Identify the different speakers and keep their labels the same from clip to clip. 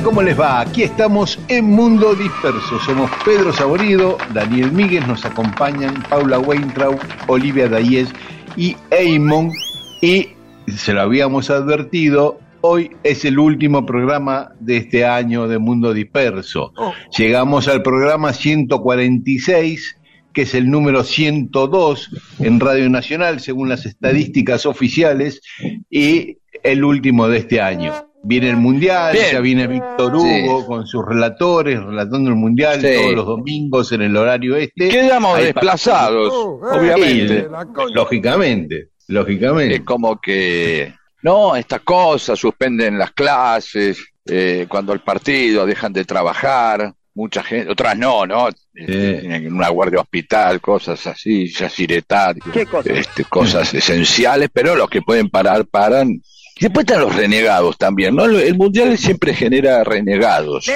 Speaker 1: Hola, ¿cómo les va? Aquí estamos en Mundo Disperso. Somos Pedro Saborido, Daniel Míguez, nos acompañan Paula Weintraub, Olivia Dayes y Eamon. Y se lo habíamos advertido, hoy es el último programa de este año de Mundo Disperso. Llegamos al programa 146 que es el número 102 en Radio Nacional, según las estadísticas oficiales, y el último de este año. Viene el Mundial,
Speaker 2: Bien.
Speaker 1: ya viene Víctor Hugo con sus relatores, relatando el Mundial
Speaker 2: Sí.
Speaker 1: todos los domingos en el horario este.
Speaker 2: Quedamos
Speaker 1: Ahí
Speaker 2: desplazados,
Speaker 1: pa-
Speaker 2: obviamente.
Speaker 1: Sí, lógicamente, lógicamente.
Speaker 2: Es como que, no, estas cosas, suspenden las clases, eh, cuando el partido dejan de trabajar, mucha gente, otras no, ¿no? En una guardia hospital, cosas así, yaciretar, este, cosas esenciales, pero los que pueden parar, paran. Y después están los renegados también, ¿no? El mundial siempre genera renegados.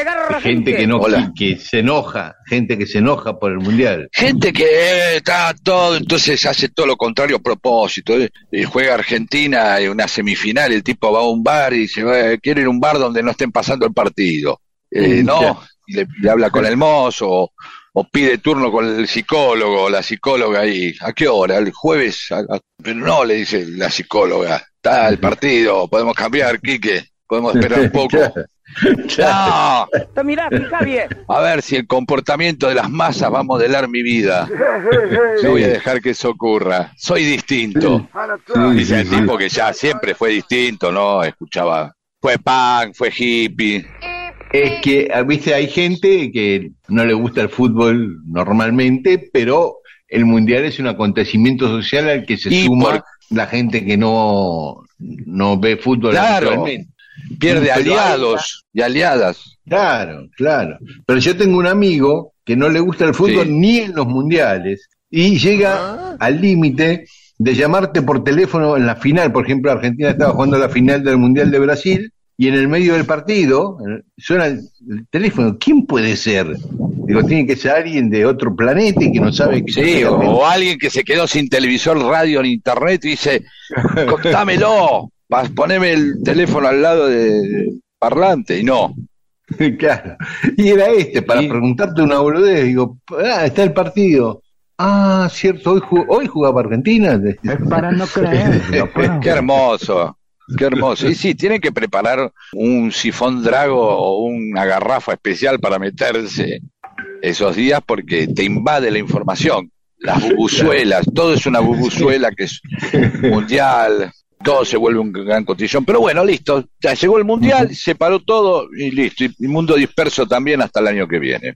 Speaker 1: gente que no
Speaker 2: Hola.
Speaker 1: que se enoja, gente que se enoja por el mundial.
Speaker 2: Gente que eh, está todo, entonces hace todo lo contrario a propósito. eh. Juega Argentina en una semifinal, el tipo va a un bar y dice, "Eh, quiero ir a un bar donde no estén pasando el partido. Eh, no, y le, le habla con el mozo o, o pide turno con el psicólogo o la psicóloga ahí. ¿A qué hora? El jueves. A- a- Pero no, le dice la psicóloga. Está el partido, podemos cambiar, Quique. Podemos esperar un poco. No,
Speaker 3: Mirá, fija bien.
Speaker 2: a ver si el comportamiento de las masas va a modelar mi vida. No voy a dejar que eso ocurra. Soy distinto. Dice el tipo que ya siempre fue distinto, ¿no? Escuchaba. Fue punk, fue hippie.
Speaker 1: Es que, ah, viste, hay gente que no le gusta el fútbol normalmente, pero el mundial es un acontecimiento social al que se
Speaker 2: Y
Speaker 1: suma
Speaker 2: por-
Speaker 1: la gente que no, no ve fútbol
Speaker 2: Claro. Pierde
Speaker 1: Pero hay-
Speaker 2: aliados y aliadas.
Speaker 1: Claro, claro. Pero yo tengo un amigo que no le gusta el fútbol
Speaker 2: Sí.
Speaker 1: ni en los mundiales y llega al límite de llamarte por teléfono en la final. Por ejemplo, Argentina estaba jugando la final del Mundial de Brasil y en el medio del partido suena el, el teléfono. ¿Quién puede ser? Digo, tiene que ser alguien de otro planeta y que no sabe qué
Speaker 2: Sí, o, o alguien que se quedó sin televisor, radio ni internet y dice, contámelo, poneme el teléfono al lado de parlante. Y no.
Speaker 1: claro. Y era este, para
Speaker 2: Y-
Speaker 1: preguntarte una boludez. Digo, ah, está el partido. Ah, cierto, hoy, ju- hoy jugaba Argentina.
Speaker 4: Es para no creerlo, pues.
Speaker 2: Qué hermoso, qué hermoso. Y sí, tienen que preparar un sifón drago o una garrafa especial para meterse esos días porque te invade la información. Las bubuzuelas, todo es una bubuzuela que es mundial, todo se vuelve un gran cotillón. Pero bueno, listo, ya llegó el mundial, se paró todo y listo. Y el mundo disperso también hasta el año que viene.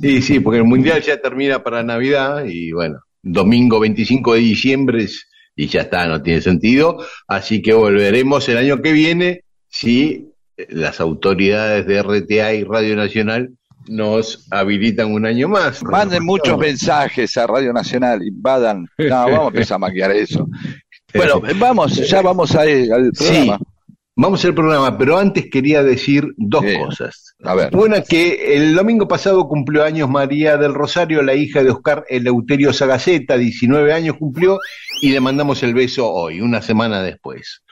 Speaker 1: Sí, sí, porque el mundial ya termina para Navidad y bueno, domingo 25 de diciembre es- y ya está, no tiene sentido. Así que volveremos el año que viene si las autoridades de RTA y Radio Nacional nos habilitan un año más.
Speaker 2: Manden muchos mensajes a Radio Nacional, invadan. No, vamos a empezar a maquiar eso. Bueno, vamos, ya vamos a- al
Speaker 1: Sí,
Speaker 2: programa.
Speaker 1: vamos al programa, pero antes quería decir dos
Speaker 2: Sí.
Speaker 1: cosas.
Speaker 2: A ver.
Speaker 1: Una que el domingo pasado cumplió años María del Rosario, la hija de Oscar Eleuterio Sagaceta, 19 años cumplió, y le mandamos el beso hoy, una semana después.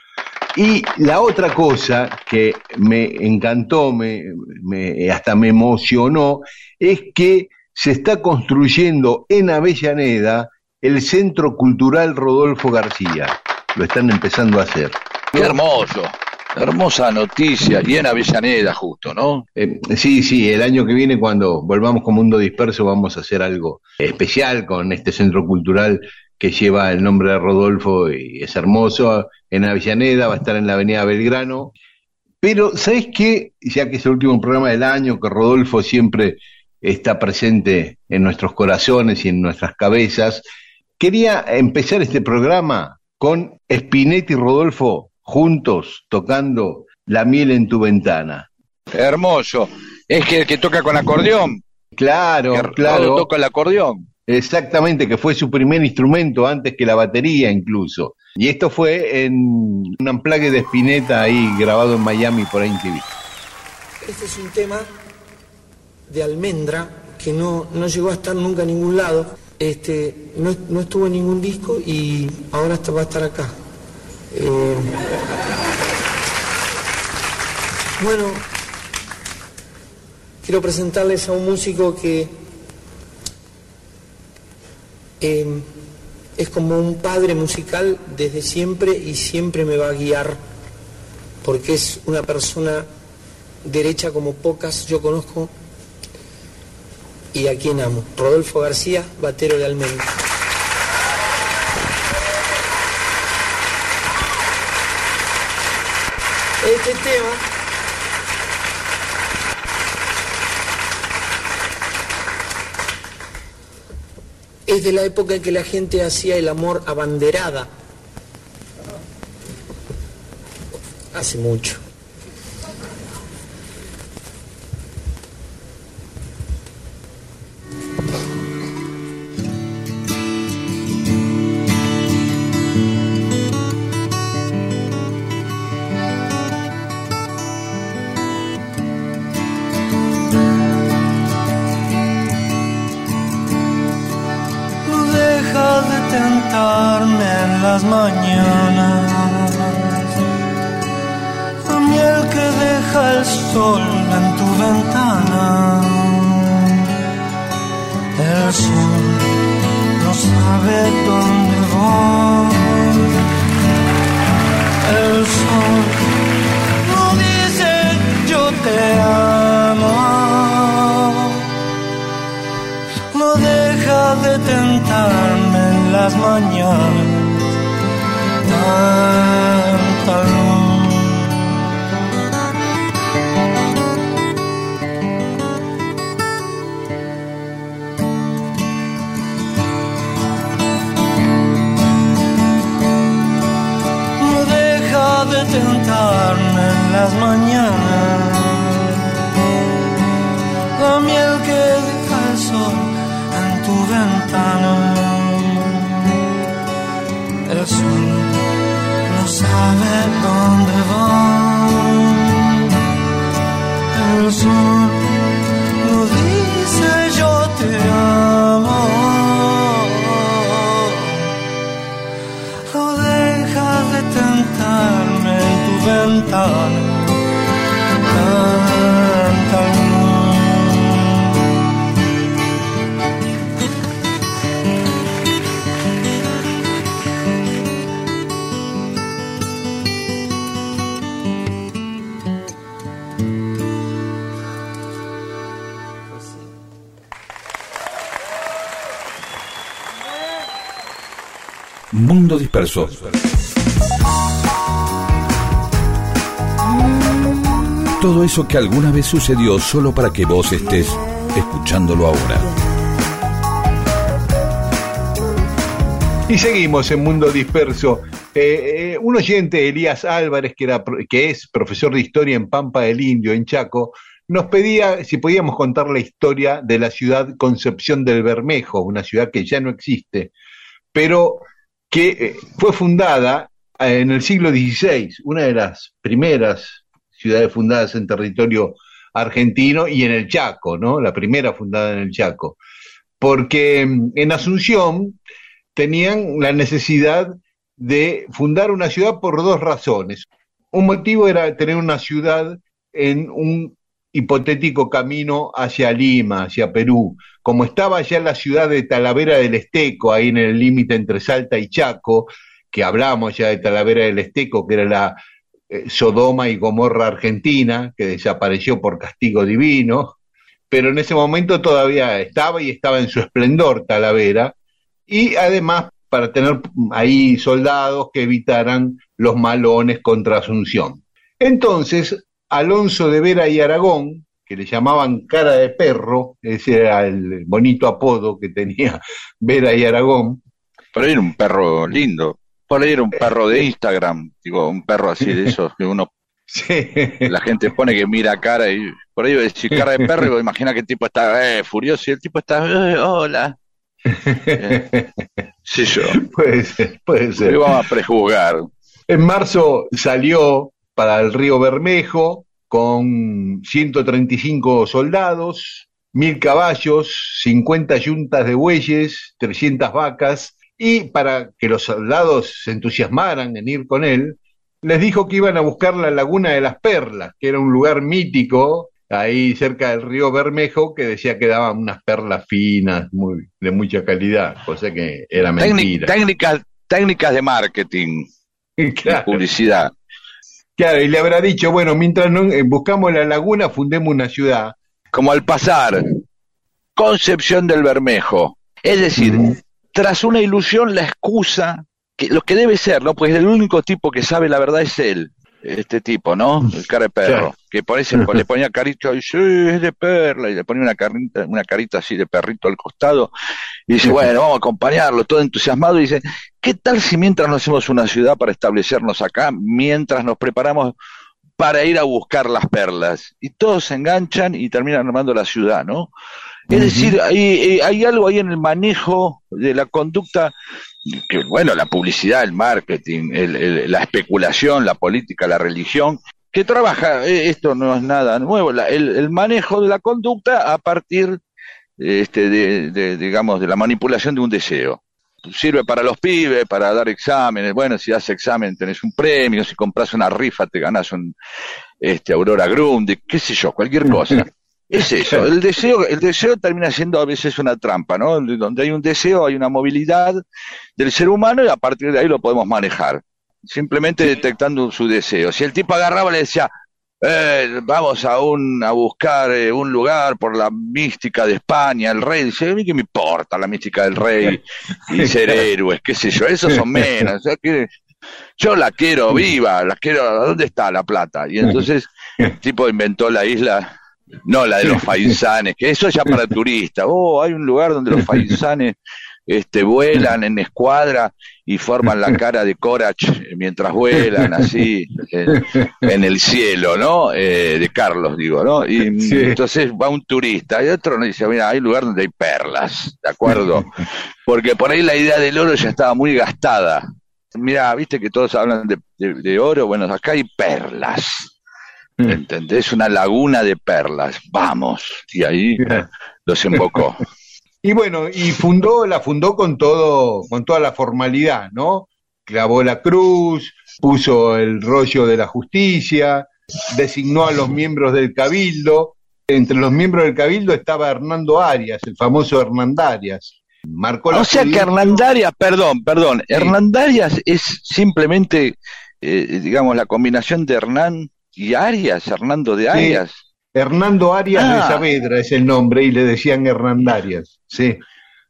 Speaker 1: Y la otra cosa que me encantó, me, me- hasta me emocionó, es que se está construyendo en Avellaneda el Centro Cultural Rodolfo García. Lo están empezando a hacer.
Speaker 2: Qué hermoso. Hermosa noticia. Y en Avellaneda, justo, ¿no?
Speaker 1: Eh, sí, sí, el año que viene cuando volvamos con Mundo Disperso vamos a hacer algo especial con este centro cultural que lleva el nombre de Rodolfo y es hermoso. En Avellaneda va a estar en la Avenida Belgrano. Pero, ¿sabes qué? Ya que es el último programa del año, que Rodolfo siempre está presente en nuestros corazones y en nuestras cabezas, quería empezar este programa con Spinetti y Rodolfo juntos tocando La miel en tu ventana.
Speaker 2: Hermoso. Es que el que toca con acordeón.
Speaker 1: Claro,
Speaker 2: que
Speaker 1: claro.
Speaker 2: toca el acordeón.
Speaker 1: Exactamente, que fue su primer instrumento antes que la batería incluso. Y esto fue en un amplague de Spinetta ahí grabado en Miami por MTV.
Speaker 3: Este es un tema de almendra que no, no llegó a estar nunca en ningún lado. Este, no, no estuvo en ningún disco y ahora va a estar acá. Eh, bueno, quiero presentarles a un músico que eh, es como un padre musical desde siempre y siempre me va a guiar porque es una persona derecha como pocas yo conozco y a quien amo. Rodolfo García, batero de Almendra. Este tema es de la época en que la gente hacía el amor abanderada. Hace mucho.
Speaker 5: Sol no sabe dónde voy. El sol no dice yo te amo no deja de tentarme en las mañanas.
Speaker 6: Todo eso que alguna vez sucedió solo para que vos estés escuchándolo ahora.
Speaker 1: Y seguimos en Mundo Disperso. Eh, eh, un oyente, Elías Álvarez, que, era, que es profesor de historia en Pampa del Indio, en Chaco, nos pedía si podíamos contar la historia de la ciudad Concepción del Bermejo, una ciudad que ya no existe, pero que eh, fue fundada eh, en el siglo XVI, una de las primeras ciudades fundadas en territorio argentino y en el Chaco, ¿no? La primera fundada en el Chaco. Porque mm, en Asunción tenían la necesidad de fundar una ciudad por dos razones. un motivo era tener una ciudad en un hipotético camino hacia Lima, hacia Perú. Como estaba ya la ciudad de Talavera del Esteco, ahí en el límite entre Salta y Chaco, que hablamos ya de Talavera del Esteco, que era la eh, Sodoma y Gomorra argentina, que desapareció por castigo divino, pero en ese momento todavía estaba y estaba en su esplendor Talavera, y además para tener ahí soldados que evitaran los malones contra Asunción. Entonces, Alonso de Vera y Aragón, que le llamaban cara de perro, ese era el bonito apodo que tenía Vera y Aragón.
Speaker 2: Pero era un perro lindo. Por ahí era un perro de Instagram, digo, un perro así de esos que uno. La gente pone que mira cara y por ahí decir cara de perro, imagina que el tipo está eh, furioso y el tipo está, eh, hola. Eh, sí, yo.
Speaker 1: Puede ser, puede ser.
Speaker 2: vamos a prejuzgar.
Speaker 1: En marzo salió para el río Bermejo con 135 soldados, mil caballos, 50 yuntas de bueyes, 300 vacas, y para que los soldados se entusiasmaran en ir con él, les dijo que iban a buscar la Laguna de las Perlas, que era un lugar mítico ahí cerca del río Bermejo, que decía que daban unas perlas finas, muy, de mucha calidad, cosa que era mentira.
Speaker 2: Técnicas, técnicas de marketing, de publicidad.
Speaker 1: Claro, y le habrá dicho, bueno, mientras no, eh, buscamos la laguna, fundemos una ciudad.
Speaker 2: Como al pasar, Concepción del Bermejo. Es decir, tras una ilusión la excusa, que, lo que debe ser, ¿no? Pues el único tipo que sabe la verdad es él, este tipo, ¿no? El cara de perro, que por eso le ponía carita y sí, es de perla, y le ponía una carita, una carita así de perrito al costado, y dice, bueno, vamos a acompañarlo, todo entusiasmado, y dice, ¿qué tal si mientras nos hacemos una ciudad para establecernos acá, mientras nos preparamos para ir a buscar las perlas? Y todos se enganchan y terminan armando la ciudad, ¿no? Es decir, hay, hay, algo ahí en el manejo de la conducta, que bueno, la publicidad, el marketing, la especulación, la política, la religión, que trabaja, eh, esto no es nada nuevo, el, manejo de la conducta a partir este, de, digamos, de la manipulación de un deseo. Sirve para los pibes, para dar exámenes. Bueno, si das examen tenés un premio, si compras una rifa te ganas un este, Aurora Grundy, qué sé yo, cualquier cosa. Es eso, el deseo, el deseo termina siendo a veces una trampa, ¿no? Donde hay un deseo, hay una movilidad del ser humano y a partir de ahí lo podemos manejar. Simplemente detectando su deseo. Si el tipo agarraba y le decía, eh, vamos a, un, a buscar eh, un lugar por la mística de España, el rey, dice, a mí qué me importa la mística del rey y ser héroes, qué sé yo, esos son menos. yo la quiero viva, la quiero, ¿dónde está la plata? Y entonces el tipo inventó la isla no la de los faisanes, que eso es ya para turistas. Oh, hay un lugar donde los faisanes este, vuelan en escuadra y forman la cara de Corach mientras vuelan así en, el cielo, ¿no? Eh, de Carlos, digo, ¿no? Y entonces va un turista y otro nos dice, mira, hay lugar donde hay perlas, ¿de acuerdo? Porque por ahí la idea del oro ya estaba muy gastada. Mira, viste que todos hablan de oro, bueno, acá hay perlas Mm. ¿Entendés? Una laguna de perlas. Vamos. Y ahí los invocó.
Speaker 1: Y bueno, y fundó, la fundó con todo, con toda la formalidad, ¿no? Clavó la cruz, puso el rollo de la justicia, designó a los miembros del cabildo. Entre los miembros del cabildo estaba Hernando Arias, el famoso Hernandarias.
Speaker 2: Marcó o sea que Hernandarias, perdón, perdón, Hernandarias es simplemente, eh, digamos, la combinación de Hernán y Arias, Hernando de Arias.
Speaker 1: Hernando Arias de ah. Saavedra es el nombre y le decían Hernandarias, sí.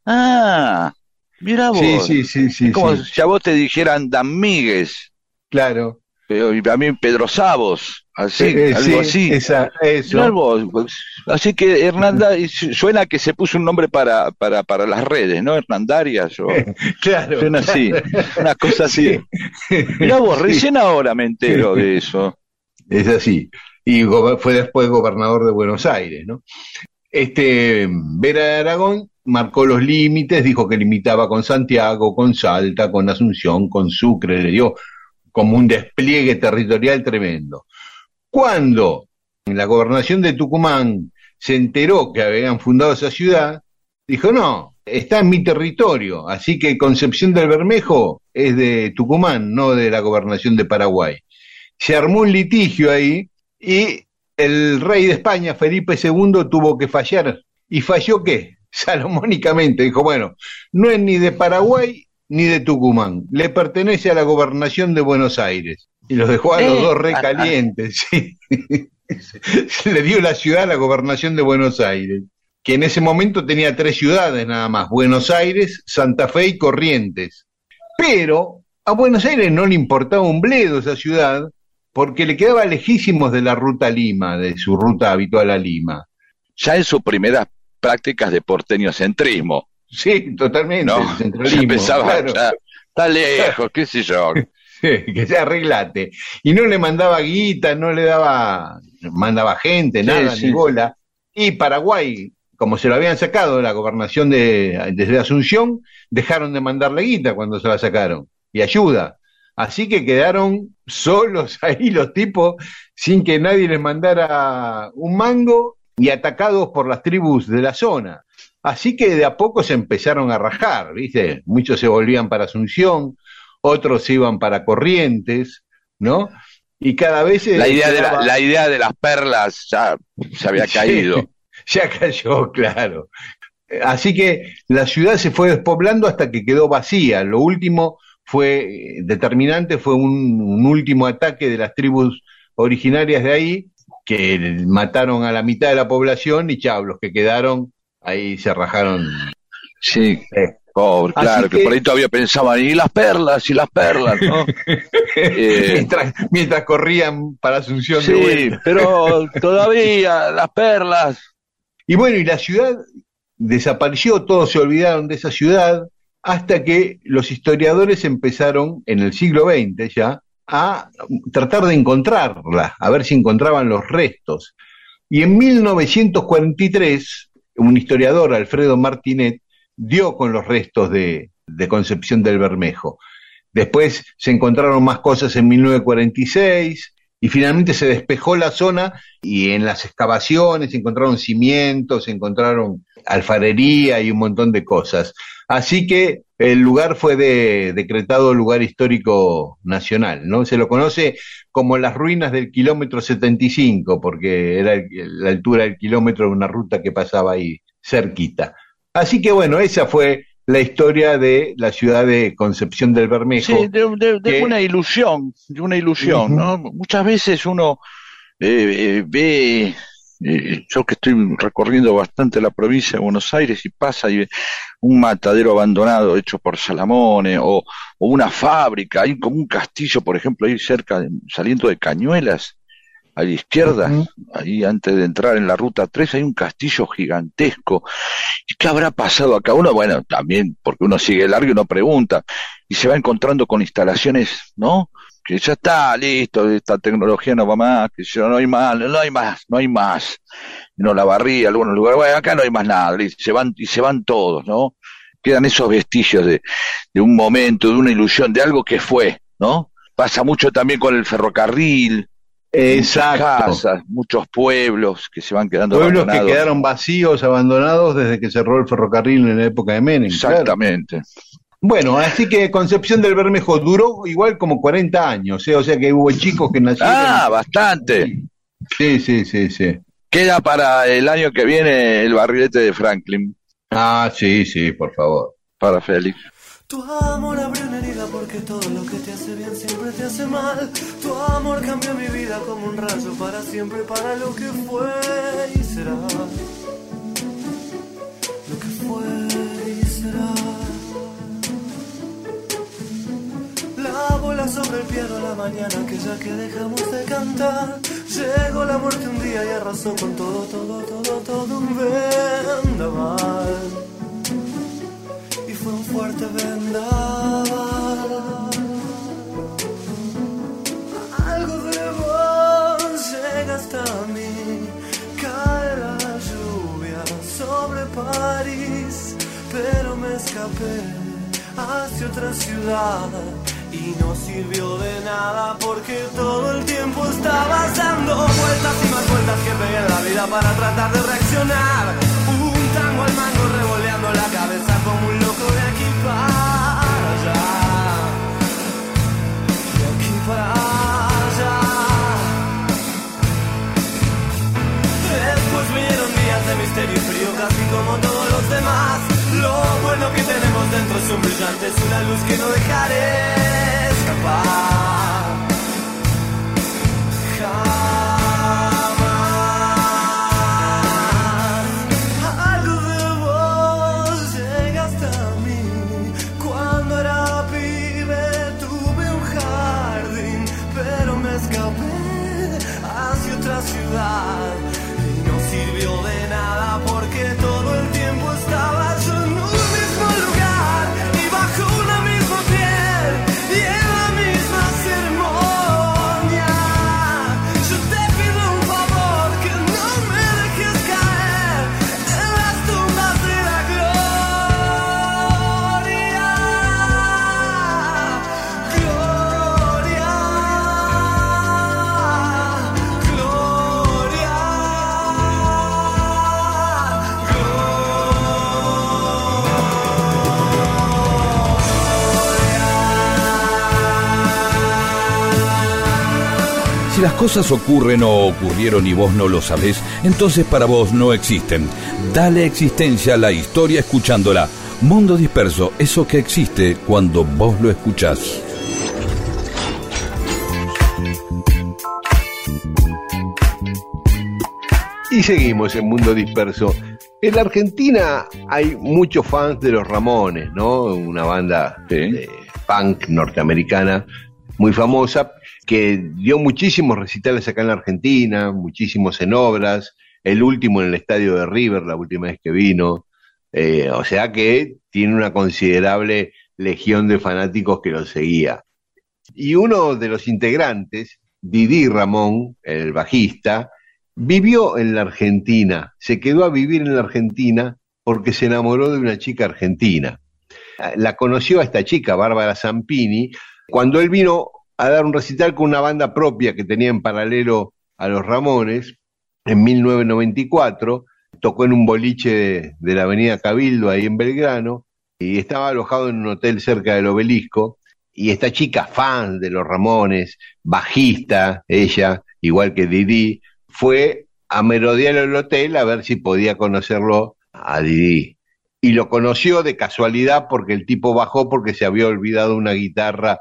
Speaker 2: Ah, mira vos. Sí, sí, sí, sí. como si a vos te dijeran Dan Míguez.
Speaker 1: Claro.
Speaker 2: Pero, y a mí Pedro Sabos, así, eh, eh, algo así.
Speaker 1: Esa, eso.
Speaker 2: Pues, así que Hernanda, suena que se puso un nombre para, para, para las redes, ¿no? Hernandarias. O,
Speaker 1: claro.
Speaker 2: Suena así, una cosa así. Mira vos, recién ahora me entero de eso.
Speaker 1: Es así. Y fue después gobernador de Buenos Aires, ¿no? Este, Vera de Aragón marcó los límites, dijo que limitaba con Santiago, con Salta, con Asunción, con Sucre, le dio como un despliegue territorial tremendo. Cuando la gobernación de Tucumán se enteró que habían fundado esa ciudad, dijo, no, está en mi territorio, así que Concepción del Bermejo es de Tucumán, no de la gobernación de Paraguay se armó un litigio ahí y el rey de España, Felipe II, tuvo que fallar. ¿Y falló qué? Salomónicamente. Dijo, bueno, no es ni de Paraguay ni de Tucumán, le pertenece a la gobernación de Buenos Aires. Y los dejó a los
Speaker 2: Eh,
Speaker 1: dos recalientes, sí. le dio la ciudad a la gobernación de Buenos Aires, que en ese momento tenía tres ciudades nada más, Buenos Aires, Santa Fe y Corrientes. Pero a Buenos Aires no le importaba un bledo esa ciudad, porque le quedaba lejísimos de la ruta Lima, de su ruta habitual a Lima.
Speaker 2: Ya en sus primeras prácticas de porteño-centrismo,
Speaker 1: Sí, totalmente.
Speaker 2: ¿no?
Speaker 1: centralismo,
Speaker 2: empezaba,
Speaker 1: claro.
Speaker 2: ya, está lejos, qué sé yo.
Speaker 1: que se arreglate. Y no le mandaba guita, no le daba, mandaba gente,
Speaker 2: Sí,
Speaker 1: nada,
Speaker 2: sí.
Speaker 1: ni bola. Y Paraguay, como se lo habían sacado de la gobernación de, desde Asunción, dejaron de mandarle guita cuando se la sacaron. Y ayuda. Así que quedaron solos ahí los tipos, sin que nadie les mandara un mango y atacados por las tribus de la zona. Así que de a poco se empezaron a rajar, ¿viste? Muchos se volvían para Asunción, otros se iban para Corrientes, ¿no? Y cada vez...
Speaker 2: La idea, de la, idea de las perlas ya se había
Speaker 1: Sí,
Speaker 2: caído.
Speaker 1: ya cayó, claro. Así que la ciudad se fue despoblando hasta que quedó vacía. Lo último fue eh, determinante, fue un, un último ataque de las tribus originarias de ahí, que mataron a la mitad de la población y chao, los que quedaron ahí se rajaron.
Speaker 2: Sí,
Speaker 1: Eh,
Speaker 2: pobre,
Speaker 1: Así
Speaker 2: claro, que...
Speaker 1: que-
Speaker 2: por ahí todavía pensaban, y las perlas, y las perlas, ¿no? Eh,
Speaker 1: mientras, mientras corrían para Asunción de
Speaker 2: sí,
Speaker 1: vuelta.
Speaker 2: pero todavía las perlas.
Speaker 1: Y bueno, y la ciudad desapareció, todos se olvidaron de esa ciudad, hasta que los historiadores empezaron en el siglo XX ya a tratar de encontrarla, a ver si encontraban los restos. Y en 1943, un historiador, Alfredo Martinet, dio con los restos de, de Concepción del Bermejo. Después se encontraron más cosas en 1946 y finalmente se despejó la zona y en las excavaciones encontraron cimientos, se encontraron alfarería y un montón de cosas. Así que el lugar fue de- decretado lugar histórico nacional, ¿no? Se lo conoce como las ruinas del kilómetro 75, porque era la altura del kilómetro de una ruta que pasaba ahí cerquita. Así que bueno, esa fue la historia de la ciudad de Concepción del Bermejo.
Speaker 2: Sí, de, de- de
Speaker 1: que-
Speaker 2: una ilusión, de una ilusión. ¿no? Muchas veces uno eh, eh, ve, eh, yo que estoy recorriendo bastante la provincia de Buenos Aires y pasa y ve un matadero abandonado hecho por Salamone o, o una fábrica, hay como un castillo, por ejemplo, ahí cerca, de- saliendo de Cañuelas, a la izquierda, ahí antes de entrar en la ruta 3, hay un castillo gigantesco. ¿Y qué habrá pasado acá? Uno, bueno, también, porque uno sigue largo y uno pregunta, y se va encontrando con instalaciones, ¿no? Que ya está, listo, esta tecnología no va más, que ya no hay más, no hay más, no hay más. No la barría, algunos lugares, bueno, acá no hay más nada, listo, se van, y se van todos, ¿no? Quedan esos vestigios de, de un momento, de una ilusión, de algo que fue, ¿no? Pasa mucho también con el ferrocarril, muchas
Speaker 1: Exacto.
Speaker 2: casas, muchos pueblos que se van quedando
Speaker 1: Pueblos que
Speaker 2: abandonados.
Speaker 1: quedaron vacíos, abandonados desde que cerró el ferrocarril en la época de Menem. claro.
Speaker 2: Exactamente.
Speaker 1: Bueno, así que Concepción del Bermejo duró igual como 40 años, ¿eh? o sea que hubo chicos que nacieron.
Speaker 2: Ah, bastante.
Speaker 1: Sí, sí, sí, sí.
Speaker 2: Queda para el año que viene el barrilete de Franklin,
Speaker 1: Ah, sí, sí, por favor.
Speaker 2: para Félix.
Speaker 7: Tu amor abrió una herida porque todo lo que te hace bien siempre te hace mal. Tu amor cambió mi vida como un rayo para siempre, para lo que fue y será. Lo que fue y será. La bola sobre el piano la mañana aquella que dejamos de cantar. Llegó la muerte un día y arrasó con todo, todo, todo, todo un vendaval un fuerte vendaval. Algo de vos llega hasta mí, cae la lluvia sobre París, pero me escapé hacia otra ciudad. Y no sirvió de nada porque todo el tiempo estabas dando vueltas y más vueltas que pegué en la vida para tratar de reaccionar. Un tango al mango revoleando la cabeza como un loco Después vieron días de
Speaker 8: misterio y frío, casi como todos los demás, lo bueno que tenemos dentro es un brillante, es una luz que no
Speaker 7: dejaré escapar. Cosas ocurren o ocurrieron y vos no lo sabés, entonces para vos no existen. Dale existencia a la historia escuchándola. Mundo disperso, eso que existe cuando vos lo escuchás.
Speaker 1: Y seguimos en Mundo Disperso. En la Argentina hay muchos fans de los Ramones, ¿no? Una banda de punk norteamericana muy famosa que dio muchísimos recitales acá en la Argentina, muchísimos en obras, el último en el estadio de River, la última vez que vino. Eh, o sea que tiene una considerable legión de fanáticos que lo seguía. Y uno de los integrantes, Didi Ramón, el bajista, vivió en la Argentina, se quedó a vivir en la Argentina porque se enamoró de una chica argentina. La conoció a esta chica, Bárbara Zampini, cuando él vino a dar un recital con una banda propia que tenía en paralelo a los Ramones en 1994, tocó en un boliche de, la avenida Cabildo, ahí en Belgrano, y estaba alojado en un hotel cerca del obelisco, y esta chica fan de los Ramones, bajista, ella, igual que Didi, fue a merodear el hotel a ver si podía conocerlo a Didi. Y lo conoció de casualidad porque el tipo bajó porque se había olvidado una guitarra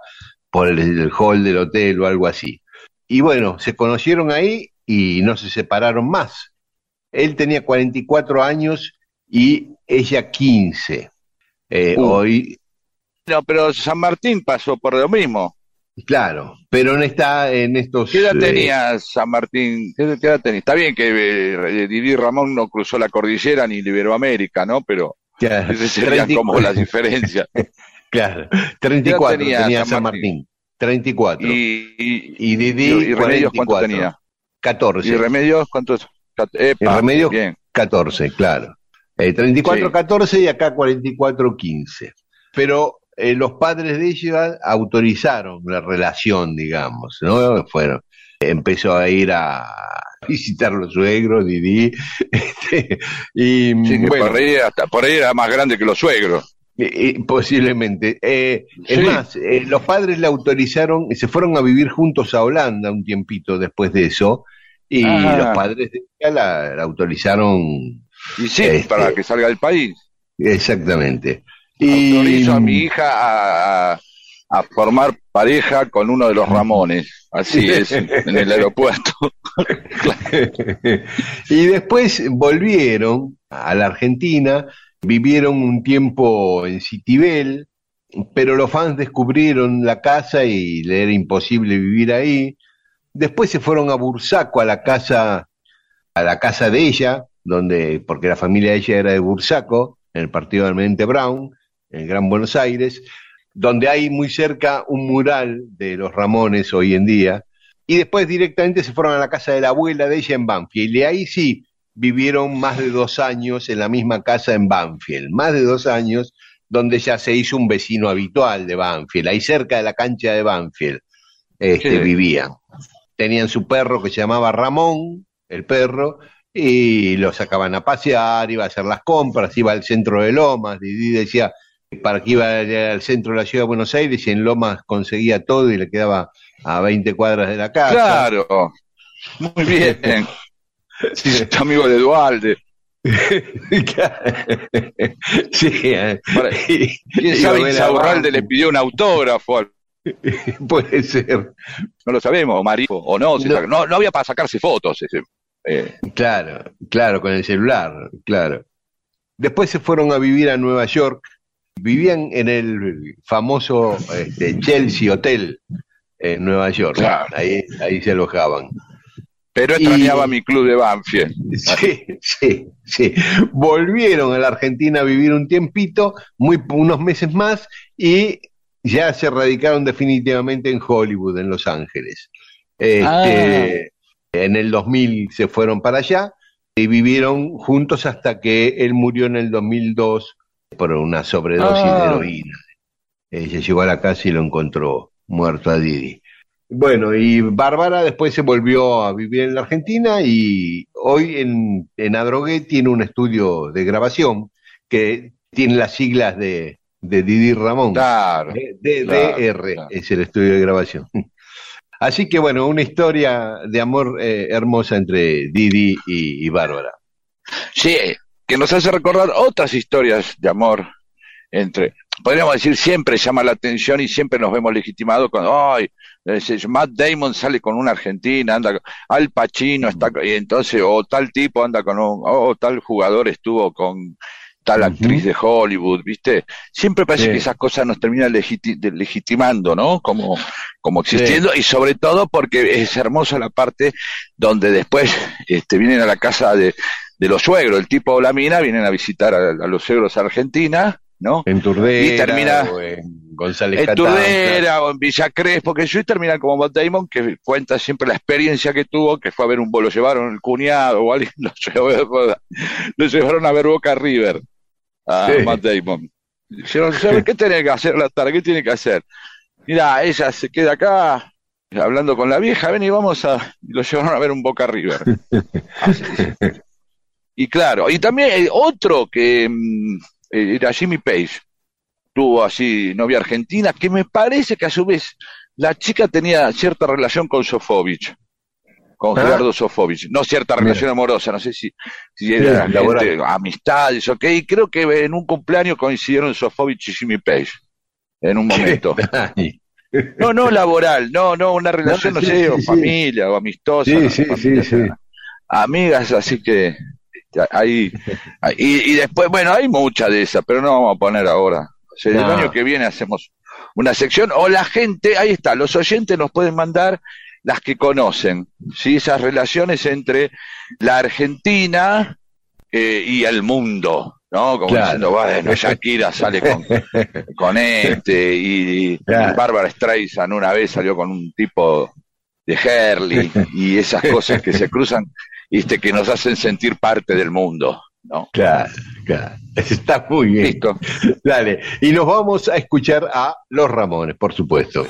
Speaker 1: por el, el hall del hotel o algo así. Y bueno, se conocieron ahí y no se separaron más. Él tenía 44 años y ella 15. Eh,
Speaker 2: Uh.
Speaker 1: Hoy,
Speaker 2: No, pero San Martín pasó por lo mismo.
Speaker 1: claro, pero no está en estos...
Speaker 2: ¿Qué edad
Speaker 1: eh,
Speaker 2: tenía San Martín? ¿Qué edad tenía? Está bien que eh, Didi Ramón no cruzó la cordillera ni liberó América, ¿no? Pero
Speaker 1: claro,
Speaker 2: esas serían
Speaker 1: 30
Speaker 2: como las diferencias.
Speaker 1: Claro, 34
Speaker 2: tenía
Speaker 1: tenía,
Speaker 2: San Martín?
Speaker 1: Martín. 34.
Speaker 2: Y, y,
Speaker 1: Y Didi,
Speaker 2: y Remedios, ¿cuánto
Speaker 1: 44.
Speaker 2: tenía?
Speaker 1: 14.
Speaker 2: ¿Y Remedios cuántos? Epa,
Speaker 1: Y Remedios,
Speaker 2: bien.
Speaker 1: 14, claro. Eh, 34,
Speaker 2: Sí.
Speaker 1: 14 y acá 44, 15. Pero eh, los padres de ella autorizaron la relación, digamos, ¿no? Fueron, empezó a ir a visitar los suegros, Didi, este, y
Speaker 2: Sí,
Speaker 1: bueno,
Speaker 2: por, ahí hasta, por ahí era más grande que los suegros.
Speaker 1: Eh, eh, posiblemente. Eh, Es más, eh, los padres le autorizaron, se fueron a vivir juntos a Holanda un tiempito después de eso, y
Speaker 2: Ah.
Speaker 1: los padres de ella la, la autorizaron
Speaker 2: Y sí,
Speaker 1: Este-
Speaker 2: para que salga del país.
Speaker 1: exactamente. Y
Speaker 2: Autorizo a mi hija a, a- formar pareja con uno de los Ramones. Así es, en el aeropuerto.
Speaker 1: y después volvieron a la Argentina, vivieron un tiempo en Citibel, pero los fans descubrieron la casa y le era imposible vivir ahí. Después se fueron a Bursaco, a la casa, a la casa de ella, donde, porque la familia de ella era de Bursaco, en el partido de Brown, en Gran Buenos Aires, donde hay muy cerca un mural de los Ramones hoy en día. Y después directamente se fueron a la casa de la abuela de ella en Banfield. Y ahí sí vivieron más de dos años en la misma casa en Banfield. Más de dos años donde ya se hizo un vecino habitual de Banfield. Ahí cerca de la cancha de Banfield este,
Speaker 2: Sí.
Speaker 1: vivían. Tenían su perro que se llamaba Ramón, el perro, y lo sacaban a pasear, iba a hacer las compras, iba al centro de Lomas. Didi decía para que iba al centro de la ciudad de Buenos Aires y en Lomas conseguía todo y le quedaba a 20 cuadras de la casa.
Speaker 2: Claro, muy bien. Sí, amigo de Dualde.
Speaker 1: sí, eh.
Speaker 2: Para-
Speaker 1: Y-
Speaker 2: ¿Quién sabe Insaurralde le pidió un autógrafo?
Speaker 1: Puede ser.
Speaker 2: No lo sabemos, Mario, o no,
Speaker 1: No.
Speaker 2: no, no había para sacarse fotos. ese, eh,
Speaker 1: Claro, claro, con el celular, claro. Después se fueron a vivir a Nueva York. Vivían en el famoso este, Chelsea Hotel en Nueva York.
Speaker 2: Claro.
Speaker 1: Ahí, ahí se alojaban.
Speaker 2: Pero
Speaker 1: Y-
Speaker 2: extrañaba mi club de Banfield.
Speaker 1: Sí, sí, sí. Volvieron a la Argentina a vivir un tiempito, muy, unos meses más, y ya se radicaron definitivamente en Hollywood, en Los Ángeles. Este, En el 2000 se fueron para allá y vivieron juntos hasta que él murió en el 2002 por una sobredosis
Speaker 2: Ah.
Speaker 1: de heroína. Ella llegó a la casa y lo encontró muerto a Didi. Bueno, y Bárbara después se volvió a vivir en la Argentina y hoy en, en Adrogué tiene un estudio de grabación que tiene las siglas de, de Didi Ramón.
Speaker 2: Claro.
Speaker 1: D- DDR
Speaker 2: claro, claro.
Speaker 1: es el estudio de grabación. Así que bueno, una historia de amor eh, hermosa entre Didi y, y Bárbara.
Speaker 2: Sí, que nos hace recordar otras historias de amor entre, podríamos decir, siempre llama la atención y siempre nos vemos legitimados con, ay, Matt Damon sale con una argentina, anda, Al Pacino está, y entonces, o tal tipo anda con un, o tal jugador estuvo con tal actriz de Hollywood, ¿viste? Siempre parece
Speaker 1: Sí.
Speaker 2: que esas cosas nos terminan legiti- legitimando, ¿no? Como, como existiendo, y sobre todo porque es hermosa la parte donde después este, vienen a la casa de, de los suegros, el tipo o la mina vienen a visitar a, a los suegros a Argentina, ¿no?
Speaker 1: En Turdera
Speaker 2: Y termina-
Speaker 1: o en González
Speaker 2: En
Speaker 1: Catán,
Speaker 2: Turdera o en Villa Crespo, que yo y termina como Matt Damon, que cuenta siempre la experiencia que tuvo, que fue a ver un lo llevaron el cuñado o alguien lo, llevó- lo llevaron a ver Boca River a
Speaker 1: Sí.
Speaker 2: Matt Damon. Dijeron, ¿sabe qué tiene que hacer la tarde? ¿Qué tiene que hacer? Mira, ella se queda acá hablando con la vieja, ven y vamos a... y lo llevaron a ver un Boca River. Así. Y claro, y también eh, otro que mm, era Jimmy Page, tuvo así novia argentina, que me parece que a su vez la chica tenía cierta relación con Sofovich, con
Speaker 1: Ah.
Speaker 2: Gerardo Sofovich, no cierta
Speaker 1: Mira.
Speaker 2: relación amorosa, no sé si, si era gente, amistades, ok, y creo que en un cumpleaños coincidieron Sofovich y Jimmy Page, en un momento. No, no laboral, no, no, una relación, no,
Speaker 1: sí,
Speaker 2: sé,
Speaker 1: sí,
Speaker 2: o
Speaker 1: sí.
Speaker 2: familia, o amistosa.
Speaker 1: Sí,
Speaker 2: no,
Speaker 1: sí,
Speaker 2: familia,
Speaker 1: sí, sí.
Speaker 2: Amigas, así que ahí- y, y después, bueno, hay muchas de esas, pero no vamos a poner ahora. O sea, el año que viene hacemos una sección, o la gente, ahí está, los oyentes nos pueden mandar las que conocen, ¿sí? esas relaciones entre la Argentina eh, y el mundo, ¿no? Como
Speaker 1: Claro.
Speaker 2: diciendo, bueno, Shakira sale con, con este, y, y
Speaker 1: Claro.
Speaker 2: Bárbara Streisand una vez salió con un tipo de Herley, y esas cosas que se cruzan, este, que nos hacen sentir parte del mundo, ¿no?
Speaker 1: Claro, claro. Está muy bien.
Speaker 2: Listo.
Speaker 1: Dale. Y nos vamos a escuchar a Los Ramones, por supuesto.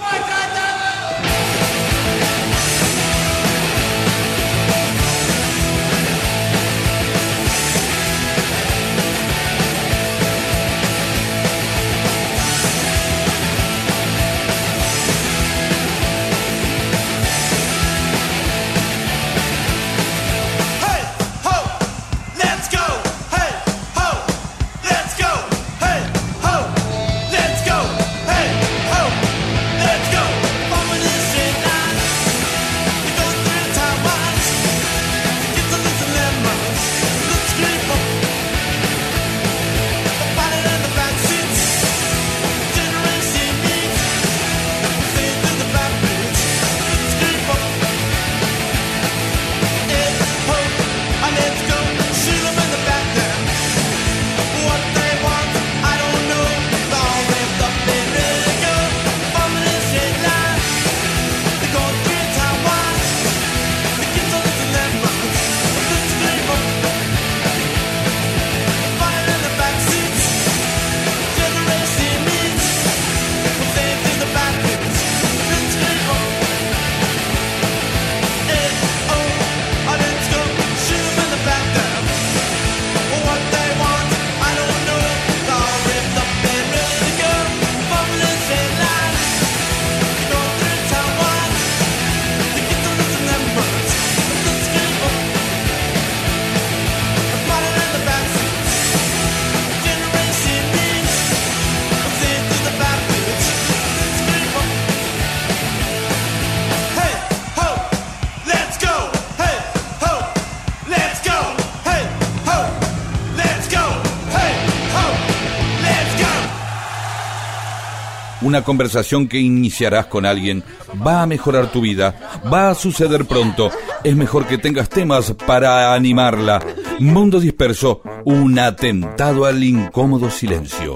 Speaker 7: Una conversación que iniciarás con alguien va a mejorar tu vida, va a suceder pronto. Es mejor que tengas temas para animarla. Mundo disperso, un atentado al incómodo silencio.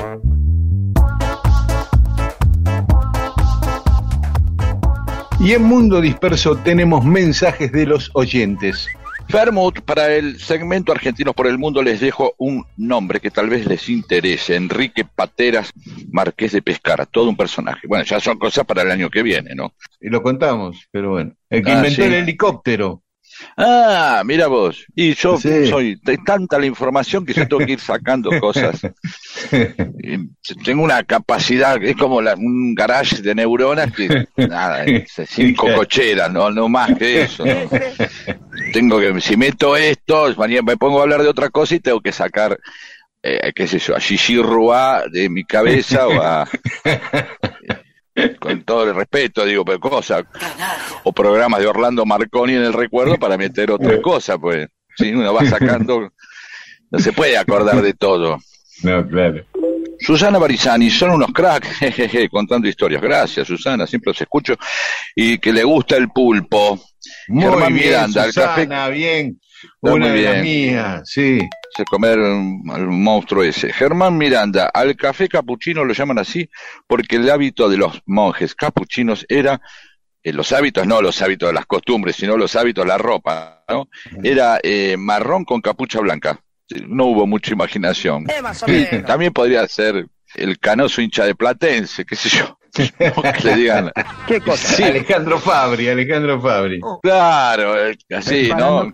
Speaker 1: Y en Mundo Disperso tenemos mensajes de los oyentes.
Speaker 2: Fermut, para el segmento Argentinos por el Mundo les dejo un nombre que tal vez les interese. Enrique Pateras Marqués de Pescara, todo un personaje. Bueno, ya son cosas para el año que viene, ¿no?
Speaker 1: Y lo contamos, pero bueno. El que
Speaker 2: Ah,
Speaker 1: inventó
Speaker 2: sí.
Speaker 1: el helicóptero.
Speaker 2: Ah, mira vos. Y yo
Speaker 1: Sí.
Speaker 2: soy de tanta la información que yo tengo que ir sacando cosas. Y tengo una capacidad, es como la- un garage de neuronas que nada, es cinco cocheras, no, no más que eso. ¿no? Tengo que, si meto esto, mañana me pongo a hablar de otra cosa y tengo que sacar, eh, qué sé yo, a Gigi Roa de mi cabeza o a con todo el respeto, digo, pero cosas, o programas de Orlando Marconi en el recuerdo para meter otra cosa, pues, si uno va sacando, no se puede acordar de todo.
Speaker 1: No, claro.
Speaker 2: Susana Barizani, son unos cracks, jejeje, contando historias. Gracias, Susana, siempre los escucho. Y que le gusta el pulpo.
Speaker 1: Muy
Speaker 2: Germán
Speaker 1: bien,
Speaker 2: Miranda, el café-
Speaker 1: Susana, bien.
Speaker 2: Está
Speaker 1: Una de las mías, sí.
Speaker 2: Se comer al monstruo ese. Germán Miranda, al café capuchino lo llaman así porque el hábito de los monjes capuchinos era, eh, los hábitos, no los hábitos de las costumbres, sino los hábitos, la ropa, ¿no? Era eh, marrón con capucha blanca. No hubo mucha imaginación. También podría ser el canoso hincha de Platense, qué sé yo. Le digan.
Speaker 4: ¿Qué cosa?
Speaker 2: Sí,
Speaker 1: Alejandro Fabri, Alejandro Fabri.
Speaker 2: claro, eh, así, ¿no?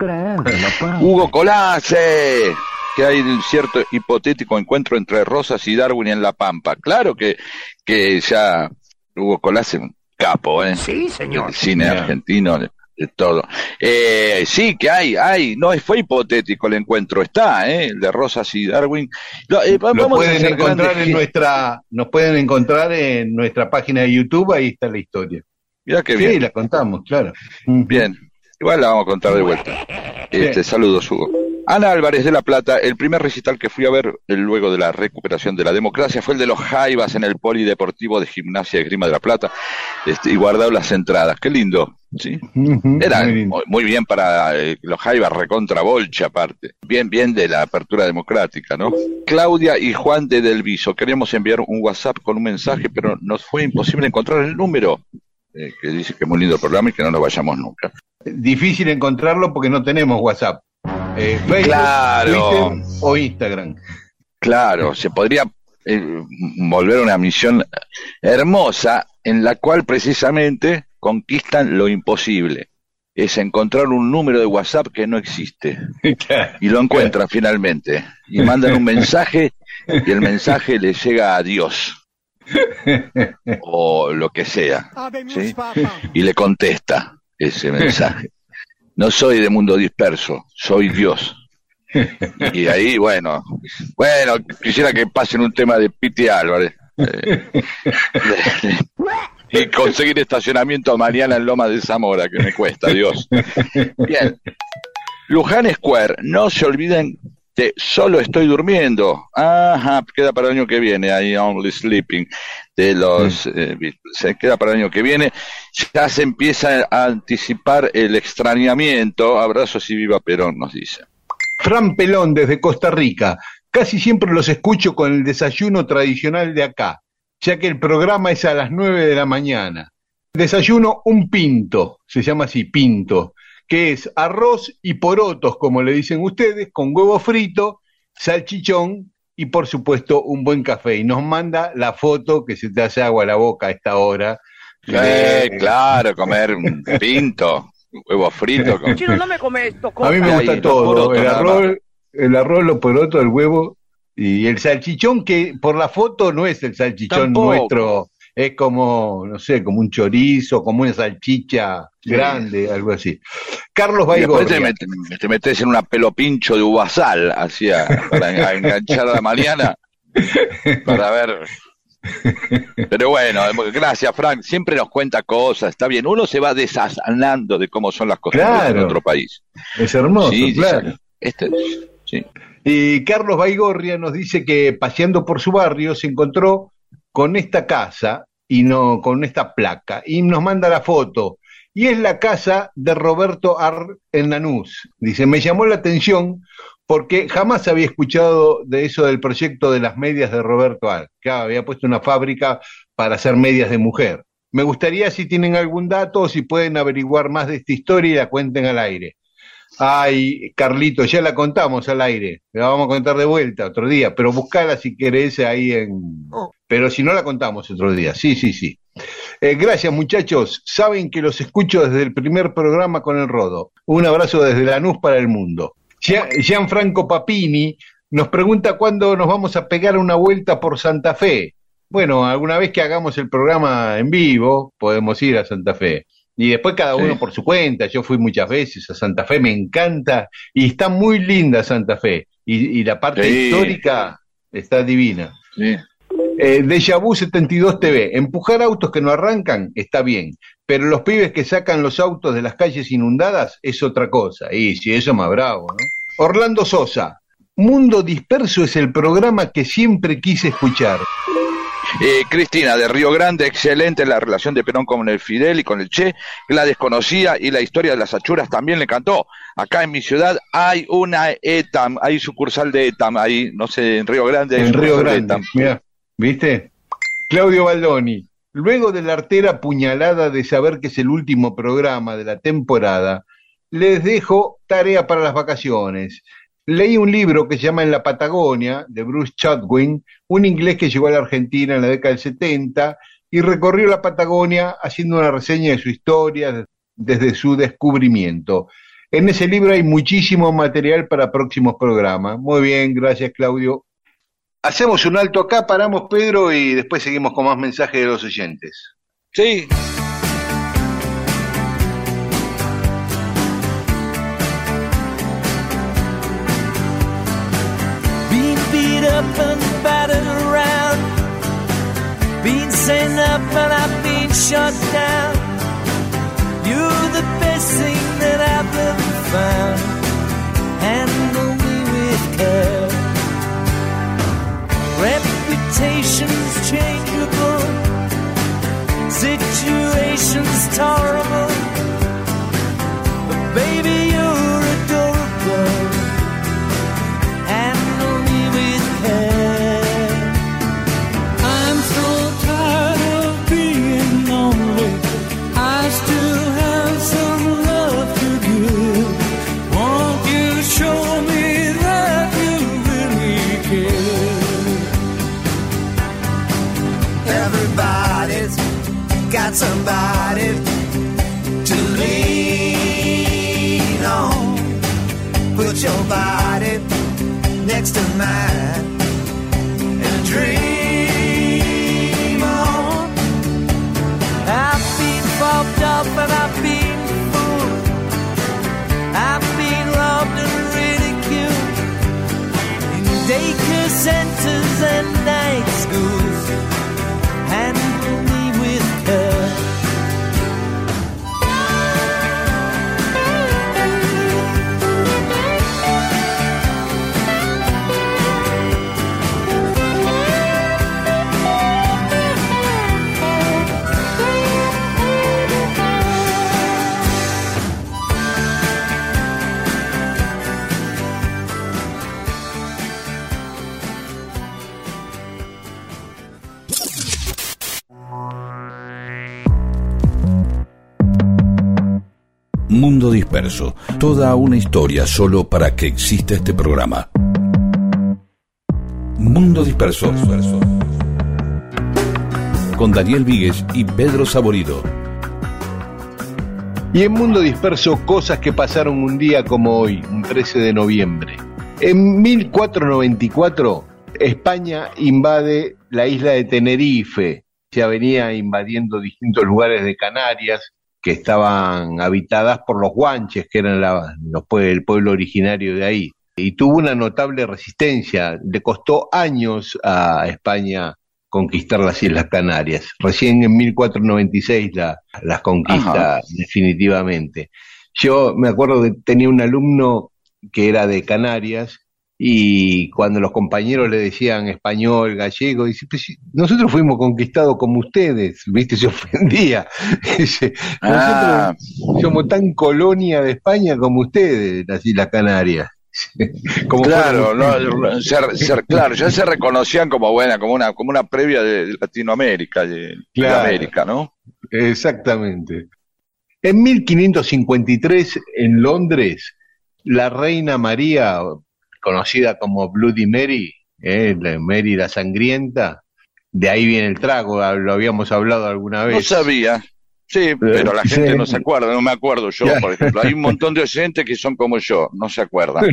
Speaker 2: Hugo Colase, que hay un cierto hipotético encuentro entre Rosas y Darwin en La Pampa. Claro que, que ya Hugo Colase, un capo, ¿eh?
Speaker 4: Sí, señor.
Speaker 2: El cine argentino, todo. Eh, sí, que hay, hay, no fue hipotético el encuentro, está, ¿eh? El de Rosas y Darwin. Lo, eh, vamos a
Speaker 1: pueden
Speaker 2: hacer
Speaker 1: encontrar
Speaker 2: grandes
Speaker 1: en nuestra, nos pueden encontrar en nuestra página de YouTube, ahí está la historia.
Speaker 2: Mirá qué
Speaker 1: Sí,
Speaker 2: bien.
Speaker 1: la contamos, claro.
Speaker 2: Bien, igual la vamos a contar de vuelta. Este, saludos, Hugo. Ana Álvarez de La Plata, el primer recital que fui a ver eh, luego de la recuperación de la democracia fue el de los Jaivas en el Polideportivo de Gimnasia de Grima de La Plata, este, y guardado las entradas. Qué lindo, ¿sí? Era
Speaker 1: muy
Speaker 2: bien para eh, los Jaivas, recontra Bolcha aparte. Bien, bien de la apertura democrática, ¿no? Claudia y Juan de Delviso, queríamos enviar un WhatsApp con un mensaje, pero nos fue imposible encontrar el número, eh, que dice que es muy lindo el programa y que no nos vayamos nunca.
Speaker 1: Difícil encontrarlo porque no tenemos WhatsApp. Eh, Facebook,
Speaker 2: Claro.
Speaker 1: Twitter o Instagram.
Speaker 2: Claro, se podría eh, volver una misión hermosa en la cual precisamente conquistan lo imposible. Es encontrar un número de WhatsApp que no existe. Y lo encuentran finalmente. Y mandan un mensaje y el mensaje le llega a Dios. O lo que sea. ¿sí? Y le contesta ese mensaje. No soy de mundo disperso, soy Dios. Y ahí, bueno, bueno, quisiera que pasen un tema de Piti Álvarez. Eh, y conseguir estacionamiento mañana en Loma de Zamora, que me cuesta, Dios. Bien. Luján Square, no se olviden de Solo estoy durmiendo. Ajá, queda para el año que viene, ahí Only Sleeping, de los, eh, se queda para el año que viene. Ya se empieza a anticipar el extrañamiento. Abrazos y viva Perón, nos dice.
Speaker 1: Fran Pelón desde Costa Rica. Casi siempre los escucho con el desayuno tradicional de acá, ya que el programa es a las 9 de la mañana. Desayuno un pinto, se llama así, pinto, que es arroz y porotos, como le dicen ustedes, con huevo frito, salchichón y por supuesto un buen café. Y nos manda la foto que se te hace agua a la boca a esta hora.
Speaker 2: Eh, claro, comer un pinto, huevo frito. Con...
Speaker 9: Chino, no me come esto.
Speaker 1: A mí me gusta todo,
Speaker 2: porotos
Speaker 1: el arroz, el arroz, los porotos, el huevo y el salchichón que por la foto no es el salchichón
Speaker 2: Tampoco.
Speaker 1: nuestro, es como, no sé, como un chorizo, como una salchicha
Speaker 2: Sí.
Speaker 1: grande, algo así. Carlos
Speaker 2: te,
Speaker 1: Baigorria.
Speaker 2: met- te metes en una pelo pincho de uvasal, hacia, para enganchar a la mañana, para ver. Pero bueno, gracias Frank, siempre nos cuenta cosas, está bien, uno se va desasanando de cómo son las costumbres
Speaker 1: Claro.
Speaker 2: en otro país.
Speaker 1: Es hermoso,
Speaker 2: Sí,
Speaker 1: claro.
Speaker 2: Este, sí.
Speaker 1: Y Carlos Baigorria nos dice que paseando por su barrio se encontró con esta casa y no con esta placa y nos manda la foto y es la casa de Roberto Ar en Lanús. Dice, me llamó la atención porque jamás había escuchado de eso del proyecto de las medias de Roberto Ar, que había puesto una fábrica para hacer medias de mujer. Me gustaría si tienen algún dato o si pueden averiguar más de esta historia y la cuenten al aire. Ay, Carlito, ya la contamos al aire, la vamos a contar de vuelta otro día, pero buscala si querés ahí en... Pero si no la contamos otro día, sí, sí, sí. Eh, gracias muchachos, saben que los escucho desde el primer programa con el Rodo. Un abrazo desde Lanús para el mundo. Gian- Gianfranco Papini nos pregunta cuándo nos vamos a pegar una vuelta por Santa Fe. Bueno, alguna vez que hagamos el programa en vivo, podemos ir a Santa Fe. Y después cada uno
Speaker 2: Sí.
Speaker 1: por su cuenta. Yo fui muchas veces a Santa Fe, me encanta. Y está muy linda Santa Fe. Y, y la parte
Speaker 2: Sí.
Speaker 1: histórica está divina.
Speaker 2: Sí.
Speaker 1: Eh, Deja Vu 72 TV. Empujar autos que no arrancan está bien, pero los pibes que sacan los autos de las calles inundadas es otra cosa. Y si eso más bravo, ¿no? Orlando Sosa. Mundo Disperso es el programa que siempre quise escuchar.
Speaker 2: Eh, Cristina, de Río Grande, excelente la relación de Perón con el Fidel y con el Che, la desconocía y la historia de las achuras también le encantó. Acá en mi ciudad hay una ETAM, hay sucursal de ETAM, ahí, no sé, en Río Grande. hay
Speaker 1: En Río Grande.
Speaker 2: ETAM.
Speaker 1: Mirá, ¿viste? Claudio Baldoni. Luego de la artera puñalada de saber que es el último programa de la temporada, les dejo tarea para las vacaciones. Leí un libro que se llama En la Patagonia, de Bruce Chatwin, un inglés que llegó a la Argentina en la década del 70 y recorrió la Patagonia haciendo una reseña de su historia desde su descubrimiento. En ese libro hay muchísimo material para próximos programas. Muy bien, gracias Claudio. Hacemos un alto acá, paramos Pedro y después seguimos con más mensajes de los oyentes.
Speaker 2: Sí,
Speaker 7: up and battered around. Being sent up and I've been shot down. You're the best thing that I've ever found. Handle me with care. Reputation's changeable. Situation's tolerable. But baby,
Speaker 10: Mundo Disperso, toda una historia solo para que exista este programa. Mundo Disperso. Con Daniel Víguez y Pedro Saborido.
Speaker 1: Y en Mundo Disperso, cosas que pasaron un día como hoy, un 13 de noviembre. En 1494, España invade la isla de Tenerife. Ya venía invadiendo distintos lugares de Canarias que estaban habitadas por los guanches, que eran la- los pue- el pueblo originario de ahí. Y tuvo una notable resistencia. Le costó años a España conquistar las Islas Canarias. Recién en 1496 la- las conquista
Speaker 2: Ajá.
Speaker 1: definitivamente. Yo me acuerdo que tenía un alumno que era de Canarias y cuando los compañeros le decían español, gallego, dice, pues, nosotros fuimos conquistados como ustedes, ¿viste? Se ofendía. Dice,
Speaker 2: Ah.
Speaker 1: nosotros somos tan colonia de España como ustedes, las Islas Canarias. como
Speaker 2: Claro, no, se- se- claro, ya se reconocían como buena, como una, como una previa de Latinoamérica, de, de
Speaker 1: Claro.
Speaker 2: América, ¿no?
Speaker 1: Exactamente. En 1553, en Londres, la reina María, conocida como Bloody Mary, eh, la Mary la sangrienta, de ahí viene el trago, ah, lo habíamos hablado alguna vez.
Speaker 2: No sabía. Sí, pero la gente
Speaker 1: sí.
Speaker 2: no se acuerda, no me acuerdo yo, por ejemplo. Hay un montón de oyentes que son como yo, no se acuerdan.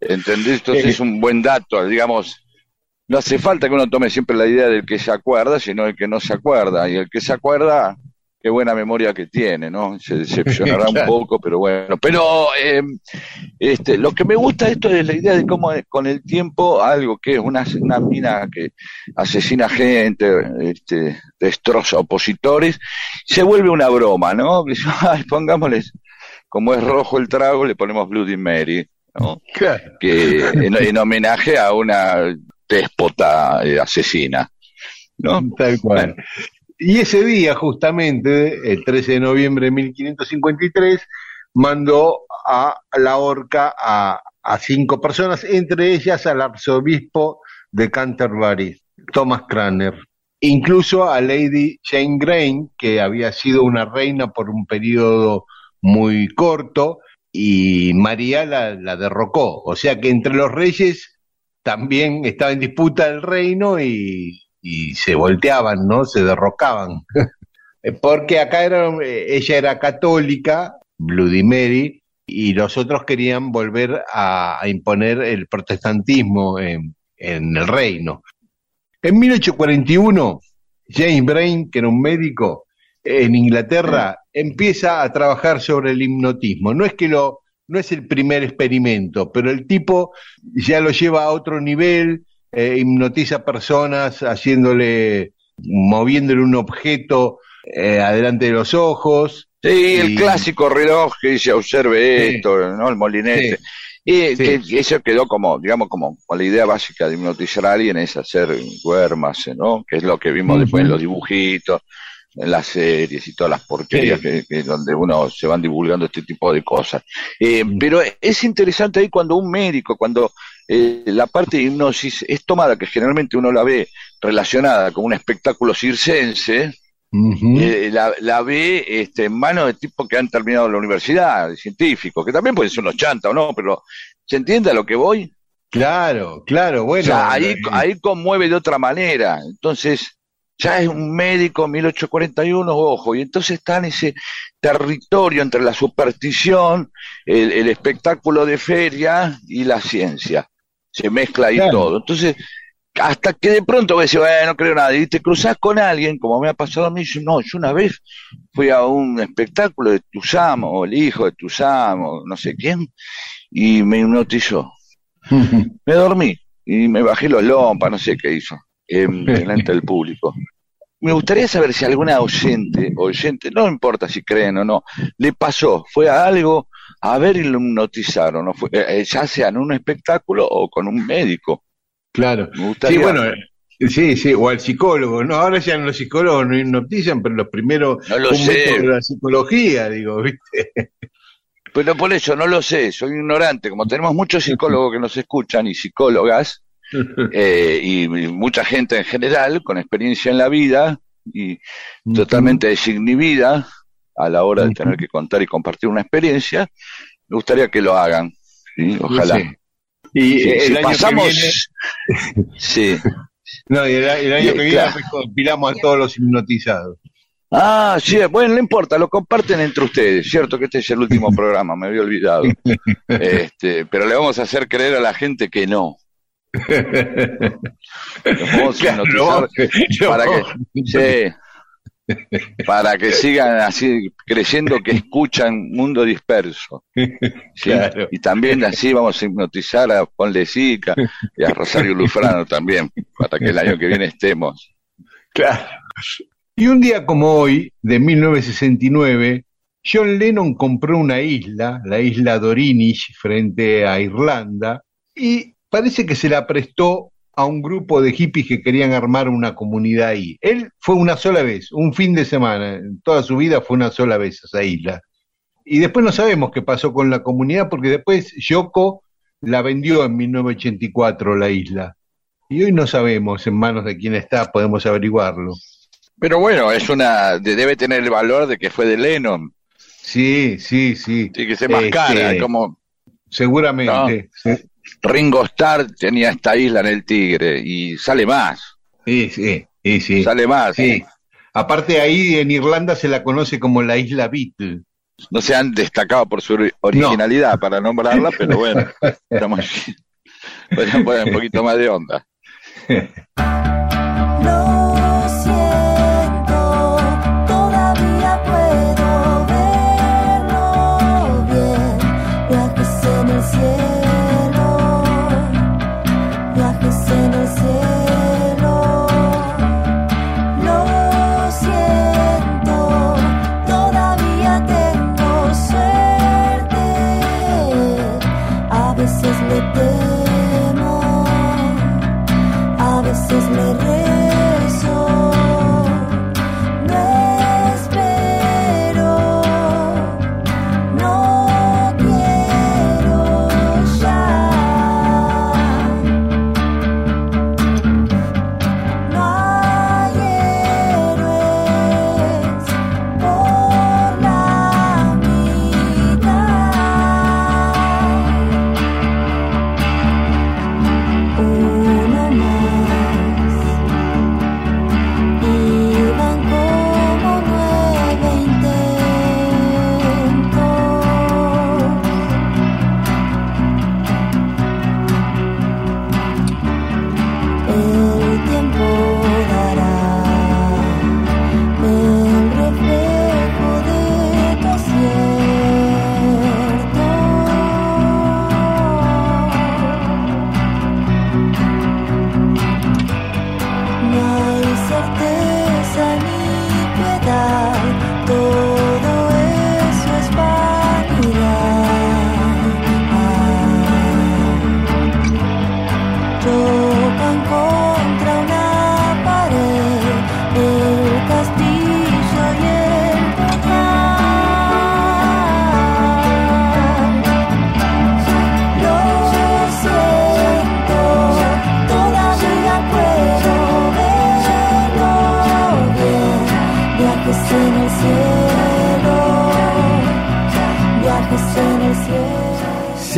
Speaker 2: ¿Entendés? Entonces es un buen dato, digamos. No hace falta que uno tome siempre la idea del que se acuerda, sino el que no se acuerda. Y el que se acuerda, qué buena memoria que tiene, ¿no? Se decepcionará un poco, pero bueno. Pero eh, este, lo que me gusta de esto es la idea de cómo con el tiempo algo que es una, una mina que asesina gente, este, destroza opositores, se vuelve una broma, ¿no? Pongámosles, como es rojo el trago, le ponemos Bloody Mary, ¿no?
Speaker 1: Claro.
Speaker 2: que en, en homenaje a una déspota eh, asesina, ¿no?
Speaker 1: Tal cual. Y ese día, justamente, el 13 de noviembre de 1553, mandó a la horca a, cinco personas, entre ellas al arzobispo de Canterbury, Thomas Cranmer. Incluso a Lady Jane Grey, que había sido una reina por un periodo muy corto, y María la, la derrocó. O sea que entre los reyes también estaba en disputa el reino y, y se volteaban, ¿no? Se derrocaban. Porque acá era, ella era católica, Bloody Mary, y los otros querían volver a, a imponer el protestantismo en, en el reino. En 1841, James Brain, que era un médico en Inglaterra, empieza a trabajar sobre el hipnotismo. No es que lo, no es el primer experimento, pero el tipo ya lo lleva a otro nivel, eh, hipnotiza personas haciéndole, moviéndole un objeto eh, adelante de los ojos.
Speaker 2: Sí, el
Speaker 1: Y-
Speaker 2: clásico reloj que dice observe
Speaker 1: Sí.
Speaker 2: esto, ¿no? El molinete.
Speaker 1: Sí.
Speaker 2: Y
Speaker 1: Sí.
Speaker 2: que, que eso quedó como, digamos, como, la idea básica de hipnotizar a alguien es hacer duérmase, ¿no? Que es lo que vimos después en los dibujitos, en las series y todas las porquerías que, que donde uno se van divulgando este tipo de cosas. Eh. Pero es interesante ahí cuando un médico, cuando eh, la parte de hipnosis es tomada, que generalmente uno la ve relacionada con un espectáculo circense, eh, la, la ve este, en manos de tipos que han terminado la universidad, de científicos, que también pueden ser unos chanta o no, pero ¿se entiende a lo que voy?
Speaker 1: Claro, claro, bueno.
Speaker 2: o sea, ahí,
Speaker 1: eh,
Speaker 2: ahí conmueve de otra manera. Entonces, ya es un médico 1841, ojo, y entonces está en ese territorio entre la superstición, el, el espectáculo de feria y la ciencia. Se mezcla ahí
Speaker 1: Claro.
Speaker 2: todo. Entonces, hasta que de pronto vos decís, bueno, no creo nada, y te cruzás con alguien, como me ha pasado a mí, y dices, no, yo una vez fui a un espectáculo de Tusamo, o el hijo de Tusamo, no sé quién, y me hipnotizó. Me dormí y me bajé los lompas, no sé qué hizo, en delante del público. Me gustaría saber si alguna oyente, oyente, no importa si creen o no, le pasó, fue a algo a ver y lo hipnotizaron, ¿no? Fue, eh, ya sea en un espectáculo o con un médico.
Speaker 1: Claro.
Speaker 2: Me gustaría.
Speaker 1: Sí, bueno, eh, sí, sí, o al psicólogo. No, ahora ya los psicólogos no hipnotizan, pero los primeros
Speaker 2: No lo sé.
Speaker 1: de la psicología, digo, ¿viste?
Speaker 2: Pero por eso no lo sé, soy ignorante. Como tenemos muchos psicólogos que nos escuchan y psicólogas, eh, y mucha gente en general con experiencia en la vida y totalmente desinhibida a la hora de tener que contar y compartir una experiencia, me gustaría que lo hagan. ¿sí? Ojalá.
Speaker 1: Sí. Y
Speaker 2: Sí, si
Speaker 1: año
Speaker 2: pasamos. Sí.
Speaker 1: que viene, no, y el, el año
Speaker 2: Y,
Speaker 1: que viene
Speaker 2: claro.
Speaker 1: compilamos a todos los hipnotizados.
Speaker 2: Ah, sí, bueno, no importa, lo comparten entre ustedes, cierto que este es el último programa, me había olvidado. Este, pero le vamos a hacer creer a la gente que no. Los vamos a
Speaker 1: Claro,
Speaker 2: hipnotizar
Speaker 1: no,
Speaker 2: para que, sí, para que sigan así creyendo que escuchan Mundo Disperso. ¿sí?
Speaker 1: Claro.
Speaker 2: Y también así vamos a hipnotizar a Ponle Sica y a Rosario Lufrano también, para que el año que viene estemos.
Speaker 1: Claro. Y un día como hoy, de 1969, John Lennon compró una isla, la isla Dorinish, frente a Irlanda, y parece que se la prestó a un grupo de hippies que querían armar una comunidad ahí. Él fue una sola vez, un fin de semana, en toda su vida fue una sola vez a esa isla. Y después no sabemos qué pasó con la comunidad, porque después Yoko la vendió en 1984 la isla. Y hoy no sabemos en manos de quién está, podemos averiguarlo.
Speaker 11: Pero bueno, es una de- debe tener el valor de que fue de Lennon.
Speaker 1: Sí, sí, sí.
Speaker 11: Tiene que ser más
Speaker 1: Este,
Speaker 11: cara, como
Speaker 1: Seguramente.
Speaker 11: Ringo Starr tenía esta isla en el Tigre y sale más,
Speaker 1: sí, sí. sí, sí.
Speaker 11: sale más.
Speaker 1: Sí. Aparte ahí en Irlanda se la conoce como la isla Beatle.
Speaker 11: No se han destacado por su ori- originalidad para nombrarla, pero bueno, estamos podrían poner un poquito más de onda.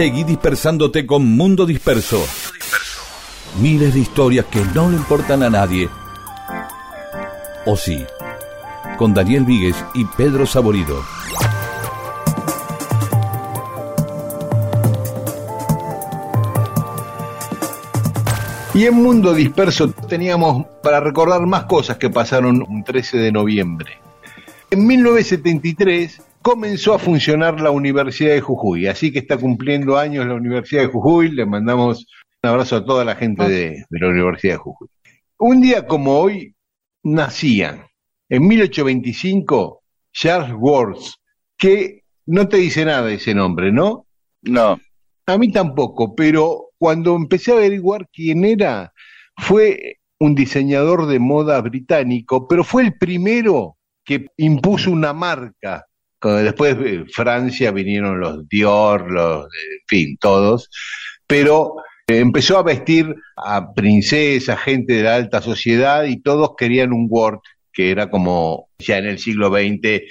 Speaker 2: Seguí dispersándote con Mundo Disperso. Miles de historias que no le importan a nadie. O sí, con Daniel Víguez y Pedro Saborido.
Speaker 1: Y en Mundo Disperso teníamos para recordar más cosas que pasaron un 13 de noviembre. En 1973 comenzó a funcionar la Universidad de Jujuy, así que está cumpliendo años la Universidad de Jujuy. Le mandamos un abrazo a toda la gente de, de la Universidad de Jujuy. Un día como hoy nacían, en 1825, Charles Worth, que no te dice nada ese nombre, ¿no?
Speaker 11: No,
Speaker 1: A mí tampoco, pero cuando empecé a averiguar quién era, fue un diseñador de moda británico, pero fue el primero que impuso una marca. Después de Francia vinieron los Dior, los, en fin, todos, pero eh, empezó a vestir a princesas, gente de la alta sociedad y todos querían un Word, que era como ya en el siglo XX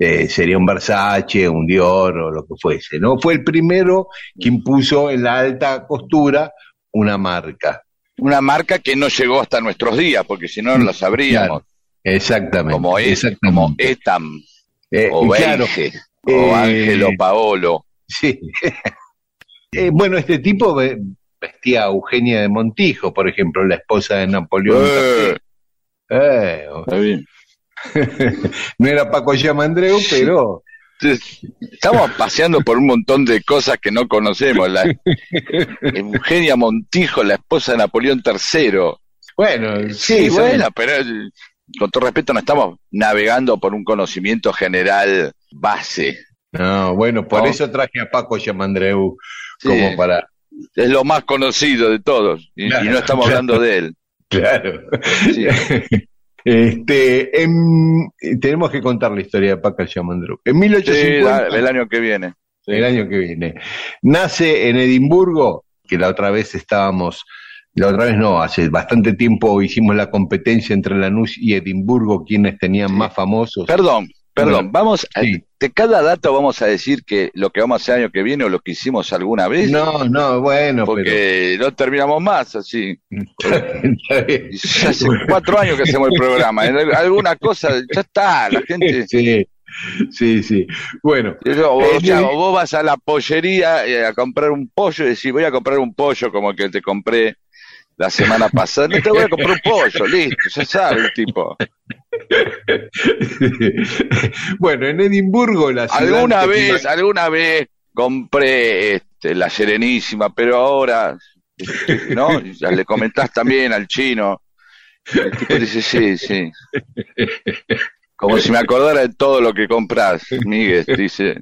Speaker 1: eh, sería un Versace, un Dior o lo que fuese, ¿no? Fue el primero que impuso en la alta costura una marca.
Speaker 11: una marca que no llegó hasta nuestros días, porque si no, no la sabríamos.
Speaker 1: Exactamente.
Speaker 11: Como, es, como Etam,
Speaker 1: Eh,
Speaker 11: o
Speaker 1: claro,
Speaker 11: Beige,
Speaker 1: eh,
Speaker 11: o Ángelo Paolo.
Speaker 1: sí. Eh, bueno, este tipo ve- vestía a Eugenia de Montijo, por ejemplo, la esposa de Napoleón.
Speaker 11: Está bien.
Speaker 1: no era Paco Yamandreu, pero
Speaker 11: Estamos paseando por un montón de cosas que no conocemos. La, Eugenia Montijo, la esposa de Napoleón III.
Speaker 1: bueno,
Speaker 11: Sí,
Speaker 1: sí,
Speaker 11: bueno, pero con todo respeto no estamos navegando por un conocimiento general base.
Speaker 1: No, bueno, por
Speaker 11: No.
Speaker 1: eso traje a Paco Yamandreu
Speaker 11: Sí.
Speaker 1: como para
Speaker 2: es lo más conocido de todos y,
Speaker 1: Claro,
Speaker 2: y no estamos
Speaker 1: claro.
Speaker 2: hablando de él.
Speaker 1: Claro.
Speaker 2: Sí.
Speaker 1: Este, en- tenemos que contar la historia de Paca Yamandrú. En
Speaker 2: Sí,
Speaker 1: 1850,
Speaker 2: da- el año que viene.
Speaker 1: el año que viene, nace en Edimburgo, que la otra vez estábamos, la otra vez no, hace bastante tiempo hicimos la competencia entre Lanús y Edimburgo, quienes tenían más famosos.
Speaker 2: Perdón, perdón,
Speaker 1: Bueno,
Speaker 2: vamos a-
Speaker 1: sí.
Speaker 2: de cada dato vamos a decir que lo que vamos a hacer el año que viene o lo que hicimos alguna vez,
Speaker 1: No, no, bueno,
Speaker 2: porque no terminamos más así. ya Hace cuatro años que hacemos el programa. Alguna cosa, ya está, la gente.
Speaker 1: Sí, sí, sí. Bueno,
Speaker 2: Yo- o,
Speaker 1: Eh,
Speaker 2: sea,
Speaker 1: eh,
Speaker 2: o vos vas a la pollería eh, a comprar un pollo y decís, voy a comprar un pollo como el que te compré la semana pasada. No te voy a comprar un pollo, listo, ya sabe el tipo.
Speaker 1: bueno, en Edimburgo, la ciudad
Speaker 2: Alguna vez, alguna vez compré este, la Serenísima, pero ahora, este, ¿no? Ya le comentás también al chino. El tipo dice, sí, sí. Como si me acordara de todo lo que compras, Miguel, dice.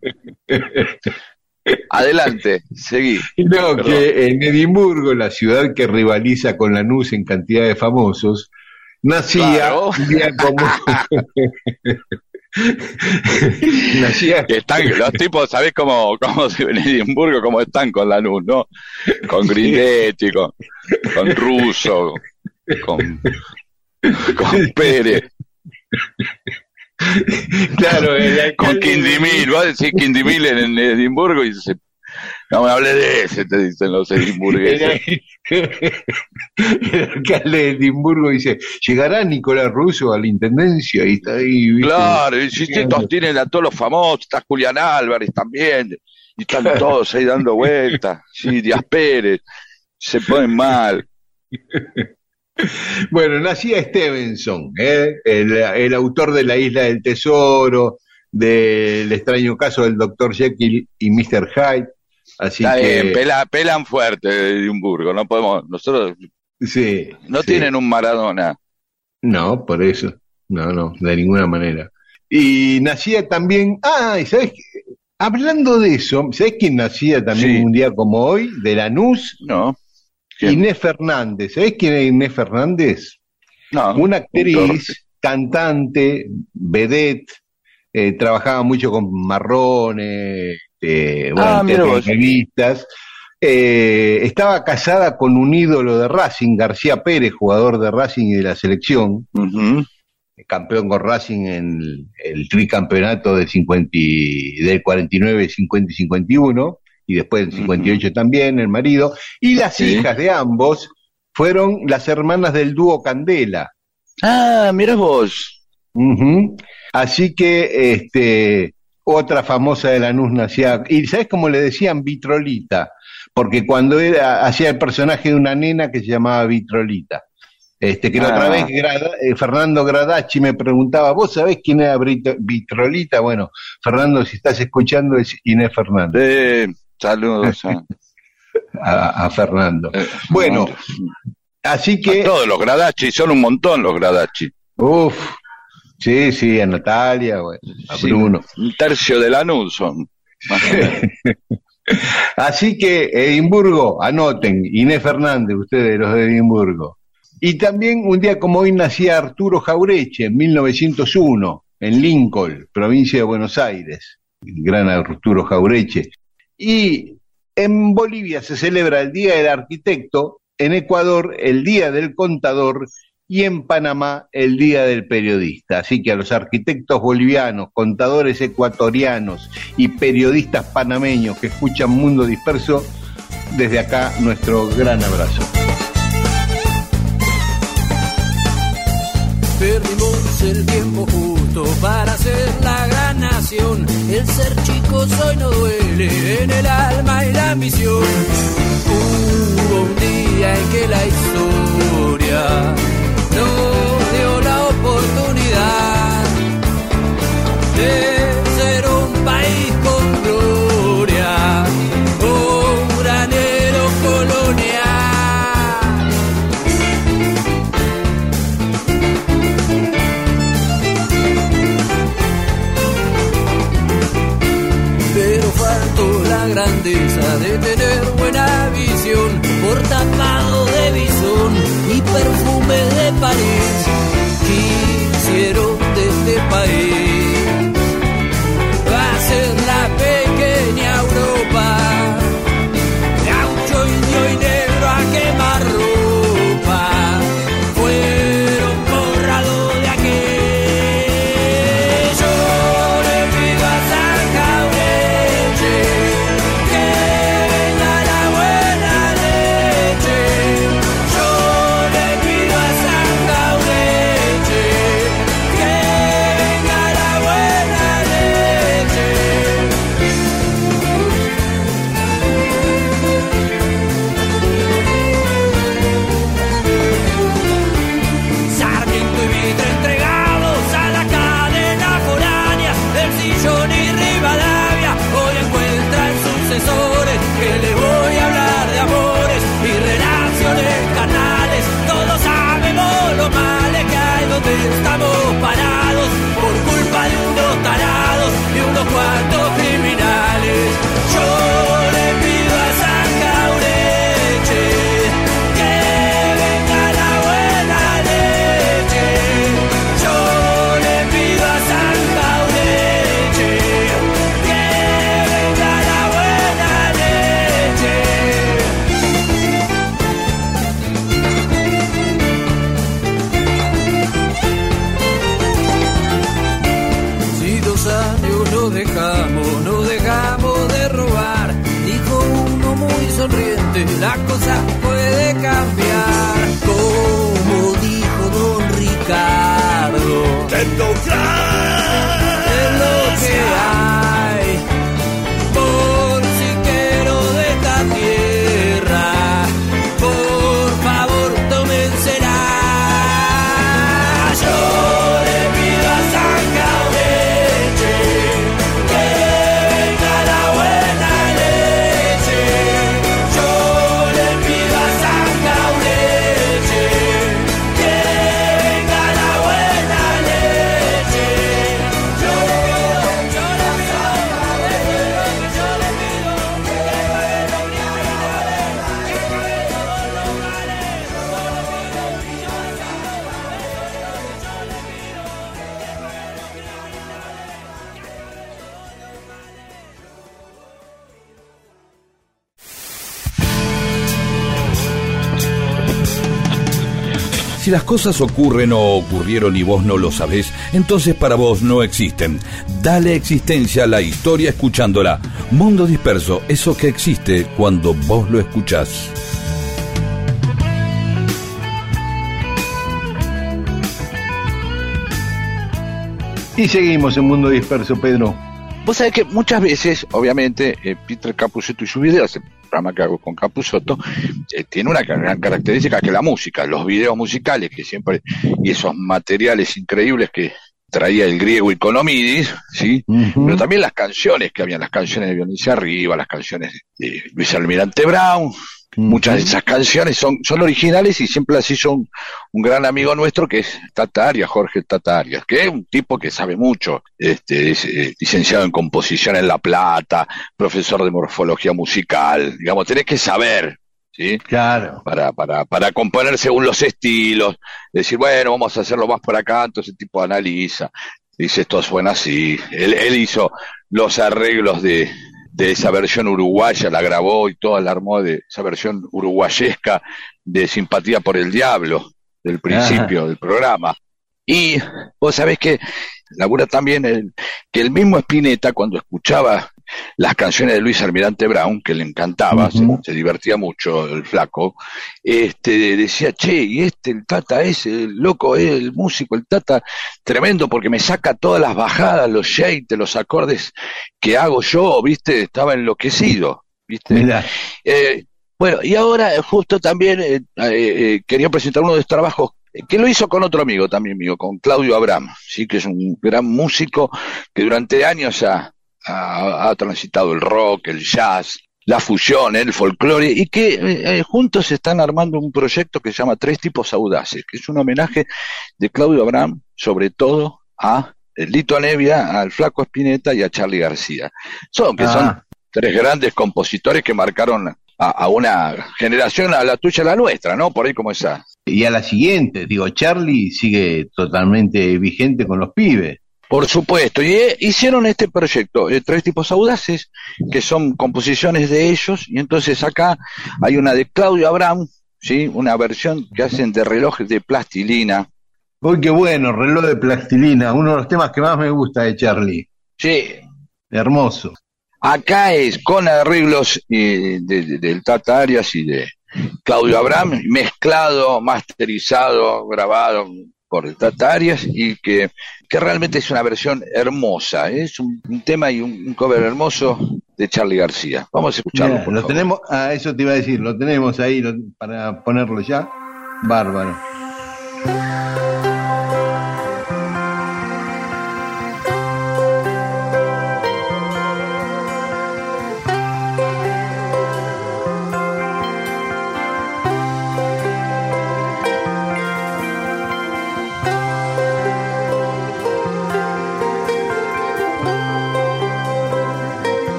Speaker 2: Adelante, seguí.
Speaker 1: No,
Speaker 2: Perdón.
Speaker 1: que en Edimburgo, la ciudad que rivaliza con Lanús en cantidad de famosos, nacía
Speaker 2: Claro.
Speaker 1: un día como... nacía...
Speaker 2: Que están, los tipos, ¿sabés cómo, cómo en Edimburgo, cómo están con Lanús, no? Con Grindetti, con, con Russo, con, con Pérez,
Speaker 1: Claro,
Speaker 2: con
Speaker 1: alcalde-
Speaker 2: Quindimil. Vos decís Quindimil en, en Edimburgo y dice, no me hablé de ese, te dicen los edimburgueses.
Speaker 1: El alcalde de Edimburgo dice, ¿llegará Nicolás Russo a la intendencia? Y está ahí, ¿viste?
Speaker 2: Claro, y si estos tienen a todos los famosos, está Julián Álvarez también, y están todos ahí dando vueltas, sí, Díaz Pérez, se ponen mal.
Speaker 1: Bueno, nacía Stevenson, ¿eh? el, el autor de La Isla del Tesoro, del extraño caso del Dr. Jekyll y Mr. Hyde. Así
Speaker 2: Está
Speaker 1: que,
Speaker 2: bien, pela- pelan fuerte de Edimburgo, no podemos, nosotros
Speaker 1: sí,
Speaker 2: no
Speaker 1: sí.
Speaker 2: tienen un Maradona.
Speaker 1: No, por eso. No, no, de ninguna manera. Y nacía también. Ah, ¿y ¿sabes? Hablando de eso, ¿sabes quién nacía también
Speaker 2: Sí.
Speaker 1: un día como hoy? De Lanús.
Speaker 2: No, ¿Quién?
Speaker 1: Inés Fernández. ¿Sabés quién es Inés Fernández?
Speaker 2: no.
Speaker 1: Una actriz, cantante, vedette, eh, trabajaba mucho con marrones, eh, bueno,
Speaker 2: Ah, mira vos.
Speaker 1: revistas. Eh, estaba casada con un ídolo de Racing, García Pérez, jugador de Racing y de la selección, campeón con Racing en el, el tricampeonato del, 50 y- del 49, 50 y 51, y después del 58 también, el marido, y las
Speaker 2: Sí.
Speaker 1: hijas de ambos fueron las hermanas del dúo Candela.
Speaker 2: Ah, mira vos.
Speaker 1: Así que este otra famosa de Lanús nacía, y ¿sabes cómo le decían Vitrolita? Porque cuando era, hacía el personaje de una nena que se llamaba Vitrolita. Este, que la
Speaker 2: Ah.
Speaker 1: otra vez Grada- eh, Fernando Gradacci me preguntaba, ¿vos sabés quién era Brito- Vitrolita? Bueno, Fernando, si estás escuchando, es Inés Fernández,
Speaker 2: Eh, saludos a,
Speaker 1: a, a Fernando.
Speaker 2: eh,
Speaker 1: Bueno, Así
Speaker 2: a
Speaker 1: que,
Speaker 2: todos los Gradachi, son un montón los Gradachi.
Speaker 1: uff, sí, sí, a Natalia, bueno, a
Speaker 2: Sí,
Speaker 1: Bruno.
Speaker 2: Un tercio de Lanús son. más o menos.
Speaker 1: Así que Edimburgo, anoten, Inés Fernández, ustedes los de Edimburgo. Y también un día como hoy nacía Arturo Jaureche en 1901, en Lincoln, provincia de Buenos Aires. El gran Arturo Jaureche. Y en Bolivia se celebra el Día del Arquitecto, en Ecuador el Día del Contador y en Panamá el Día del Periodista. Así que a los arquitectos bolivianos, contadores ecuatorianos y periodistas panameños que escuchan Mundo Disperso, desde acá nuestro gran abrazo.
Speaker 9: El para ser la gran nación. El ser chicos hoy no duele en el alma y la ambición. Hubo un día en que la historia nos dio la oportunidad de perfume de París. Si
Speaker 7: las cosas ocurren o ocurrieron y vos no lo sabés, entonces para vos no existen. Dale existencia a la historia escuchándola. Mundo disperso, eso que existe cuando vos lo escuchás.
Speaker 1: Y seguimos en Mundo Disperso, Pedro.
Speaker 2: Vos sabés que muchas veces, obviamente, eh, Peter Capusotto y sus videos, el programa que hago con Capusotto, eh, tiene una gran característica que la música, los videos musicales que siempre, y esos materiales increíbles que traía el griego Economidis, ¿sí? Pero también las canciones que habían, las canciones de Violencia Arriba, las canciones de Luis Almirante Brown, Muchas de esas canciones son, son originales y siempre las hizo un, un gran amigo nuestro que es Tata Arias, Jorge Tata Arias, que es un tipo que sabe mucho, este, es eh, licenciado en composición en La Plata, profesor de morfología musical, digamos, tenés que saber, ¿sí?
Speaker 1: Claro.
Speaker 2: Para, para, para componer según los estilos, decir, bueno, vamos a hacerlo más por acá, entonces el tipo analiza, dice, esto suena así. Él, él hizo los arreglos de, de esa versión uruguaya, la grabó y toda la armó de esa versión uruguayesca de Simpatía por el Diablo, del principio
Speaker 1: Ajá.
Speaker 2: del programa. Y vos sabés que labura también el, que el mismo Spinetta cuando escuchaba las canciones de Luis Almirante Brown, que le encantaba, se- divertía mucho el flaco, este decía, che, y este, el Tata ese, el loco, eh, el músico, el Tata, tremendo porque me saca todas las bajadas, los shakes, los acordes que hago yo, viste, estaba enloquecido, viste. Eh, bueno, y ahora eh, justo también eh, eh, quería presentar uno de los trabajos que lo hizo con otro amigo también mío, con Claudio Abraham, sí, que es un gran músico que durante años ha, ha- ha transitado el rock, el jazz, la fusión, el folclore, y que eh, eh, juntos están armando un proyecto que se llama Tres Tipos Audaces, que es un homenaje de Claudio Abraham, sobre todo a eh, Lito Nevia, al Flaco Espineta y a Charlie García. Son, que son
Speaker 1: Ah.
Speaker 2: tres grandes compositores que marcaron a, a una generación, a la tuya, a la nuestra, ¿no? Por ahí como esa.
Speaker 1: Y a la siguiente, digo, Charlie sigue totalmente vigente con los pibes.
Speaker 2: Por supuesto, y eh, hicieron este proyecto, eh, Tres Tipos Audaces, que son composiciones de ellos, y entonces acá hay una de Claudio Abraham, ¿sí? una versión que hacen de relojes de plastilina.
Speaker 1: Uy, qué bueno, reloj de plastilina, uno de los temas que más me gusta de Charlie.
Speaker 2: Sí,
Speaker 1: Hermoso.
Speaker 2: acá es con arreglos eh, de- de- del Tata Arias y de Claudio Abraham, mezclado, masterizado, grabado por el Tata Arias, y que, que realmente es una versión hermosa, ¿eh? es un, un tema y un, un cover hermoso de Charlie García. Vamos a escucharlo. Por
Speaker 1: lo
Speaker 2: favor.
Speaker 1: tenemos, ah, eso te iba a decir, lo tenemos ahí lo- para ponerlo ya. Bárbaro.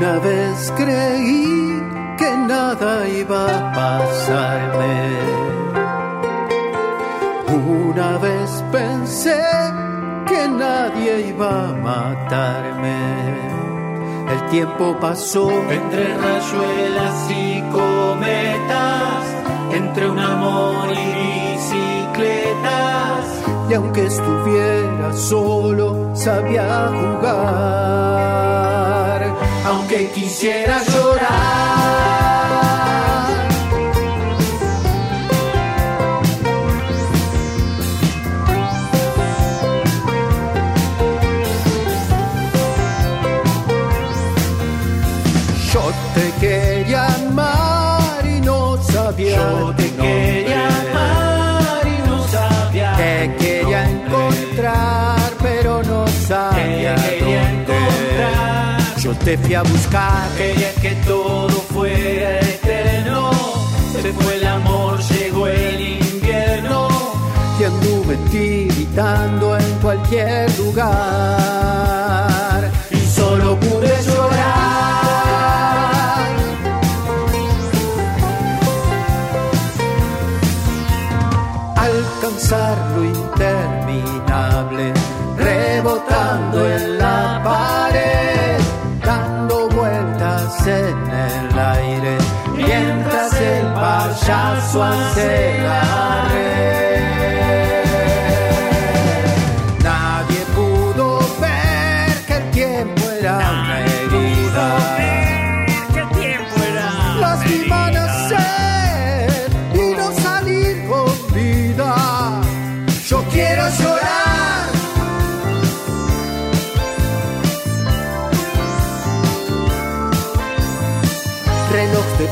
Speaker 8: Una vez creí que nada iba a pasarme. Una vez pensé que nadie iba a matarme. El tiempo pasó entre rayuelas y cometas, entre un amor y bicicletas. Y aunque estuviera solo, sabía jugar. Quisiera llorar. Te fui a buscar. Quería que todo fuera eterno. Se fue el amor, llegó el invierno. Y anduve tiritando en cualquier lugar. Y solo pude llorar. alcanzar lo interminable, rebotando en en el aire, mientras el payaso hace la red. Nadie pudo ver que el tiempo era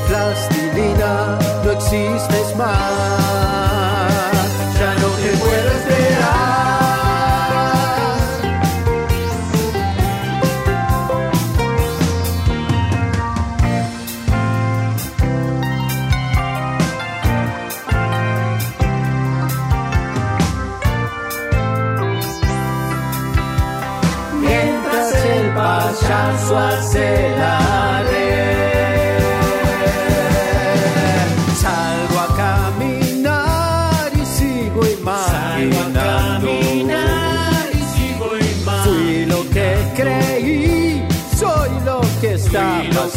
Speaker 8: plastilina, no existes más. Ya no te puedo esperar. mientras el payaso hace la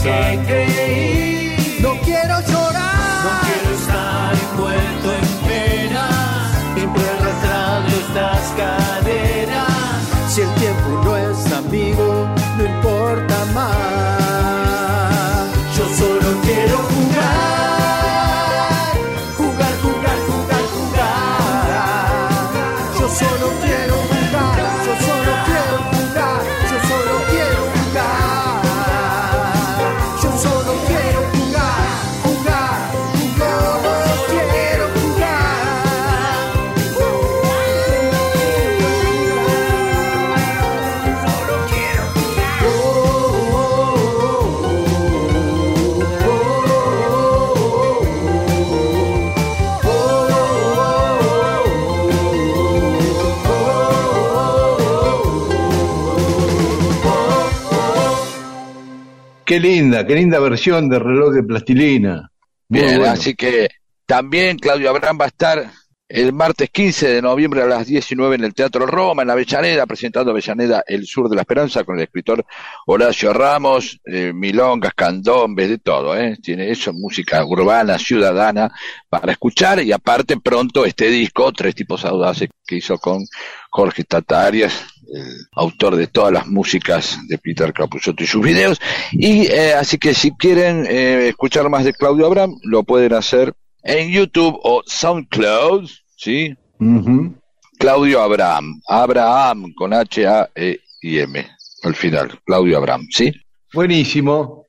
Speaker 8: No quiero llorar, no quiero estar envuelto en penas, siempre arrastrando estas cadenas.
Speaker 1: Qué linda, qué linda versión de reloj de plastilina. Muy
Speaker 2: Bien,
Speaker 1: bueno.
Speaker 2: así que también Claudio Abraham va a estar el martes 15 de noviembre a las 19 en el Teatro Roma, en Avellaneda, presentando Avellaneda El Sur de la Esperanza con el escritor Horacio Ramos, eh, milongas, candombes, de todo, ¿eh? Tiene eso, música urbana, ciudadana, para escuchar y aparte pronto este disco, Tres Tipos Audaces, que hizo con Jorge Tatarias, el autor de todas las músicas de Peter Capusotto y sus videos. Y eh, así que si quieren eh, escuchar más de Claudio Abraham, lo pueden hacer en YouTube o SoundCloud, ¿sí?
Speaker 1: Ujú.
Speaker 2: Claudio Abraham, Abraham con H A E I M al final, Claudio Abraham, ¿sí?
Speaker 1: Buenísimo.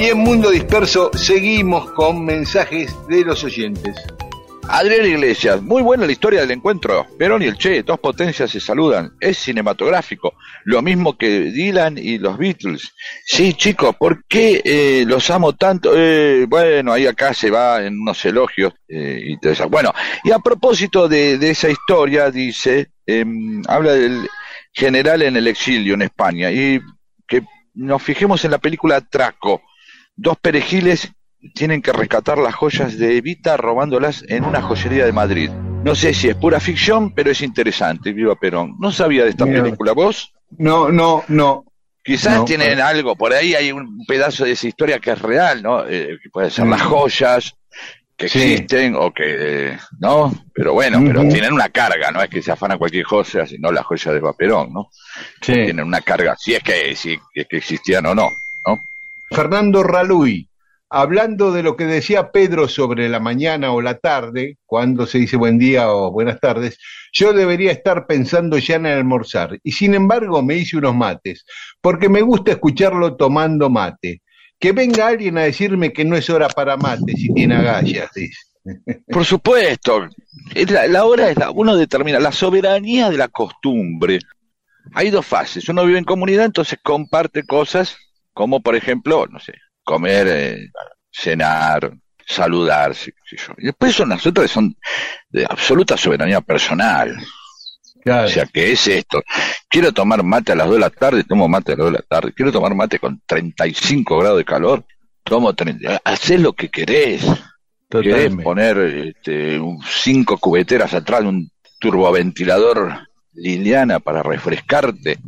Speaker 1: Y en Mundo Disperso seguimos con mensajes de los oyentes.
Speaker 2: Adrián Iglesias, muy buena la historia del encuentro. Perón y el Che, dos potencias se saludan. Es cinematográfico. Lo mismo que Dylan y los Beatles. Sí, chicos, ¿por qué eh, los amo tanto? Eh, bueno, ahí acá se va en unos elogios. eh, interesantes. Bueno, y a propósito de, de esa historia, dice, em, habla del general en el exilio en España. Y que nos fijemos en la película Traco. Dos perejiles tienen que rescatar las joyas de Evita robándolas en una joyería de Madrid. No sé si es pura ficción, pero es interesante. Viva Perón. No sabía de esta
Speaker 1: Mira.
Speaker 2: película, ¿vos?
Speaker 1: No, no, no.
Speaker 2: Quizás
Speaker 1: No,
Speaker 2: tienen
Speaker 1: pero-
Speaker 2: algo, por ahí hay un pedazo de esa historia que es real, ¿no? Eh, que puede ser
Speaker 1: Mm.
Speaker 2: las joyas que
Speaker 1: Sí.
Speaker 2: existen o que, eh, ¿no? Pero bueno, pero tienen una carga, no es que se afana cualquier joya, sino la joya de Perón, ¿no?
Speaker 1: Sí.
Speaker 2: Tienen una carga, si es que, si es que existían o no, ¿no?
Speaker 1: Fernando Raluy, hablando de lo que decía Pedro sobre la mañana o la tarde, cuando se dice buen día o buenas tardes, yo debería estar pensando ya en almorzar. Y sin embargo me hice unos mates, porque me gusta escucharlo tomando mate. Que venga alguien a decirme que no es hora para mate si tiene agallas, dice.
Speaker 2: Por supuesto, es la, la hora es la, uno determina la soberanía de la costumbre. Hay dos fases. Uno vive en comunidad, entonces comparte cosas como, por ejemplo, no sé, comer, eh, cenar, saludarse. qué sé yo. Y después son las otras que son de absoluta soberanía personal.
Speaker 1: Claro.
Speaker 2: O sea, ¿qué es esto? Quiero tomar mate a las 2 de la tarde, tomo mate a las 2 de la tarde. Quiero tomar mate con 35 grados de calor, tomo 30. Hacés lo que querés. Querés
Speaker 1: Totalmente.
Speaker 2: poner este, cinco cubeteras atrás de un turboventilador Liliana para refrescarte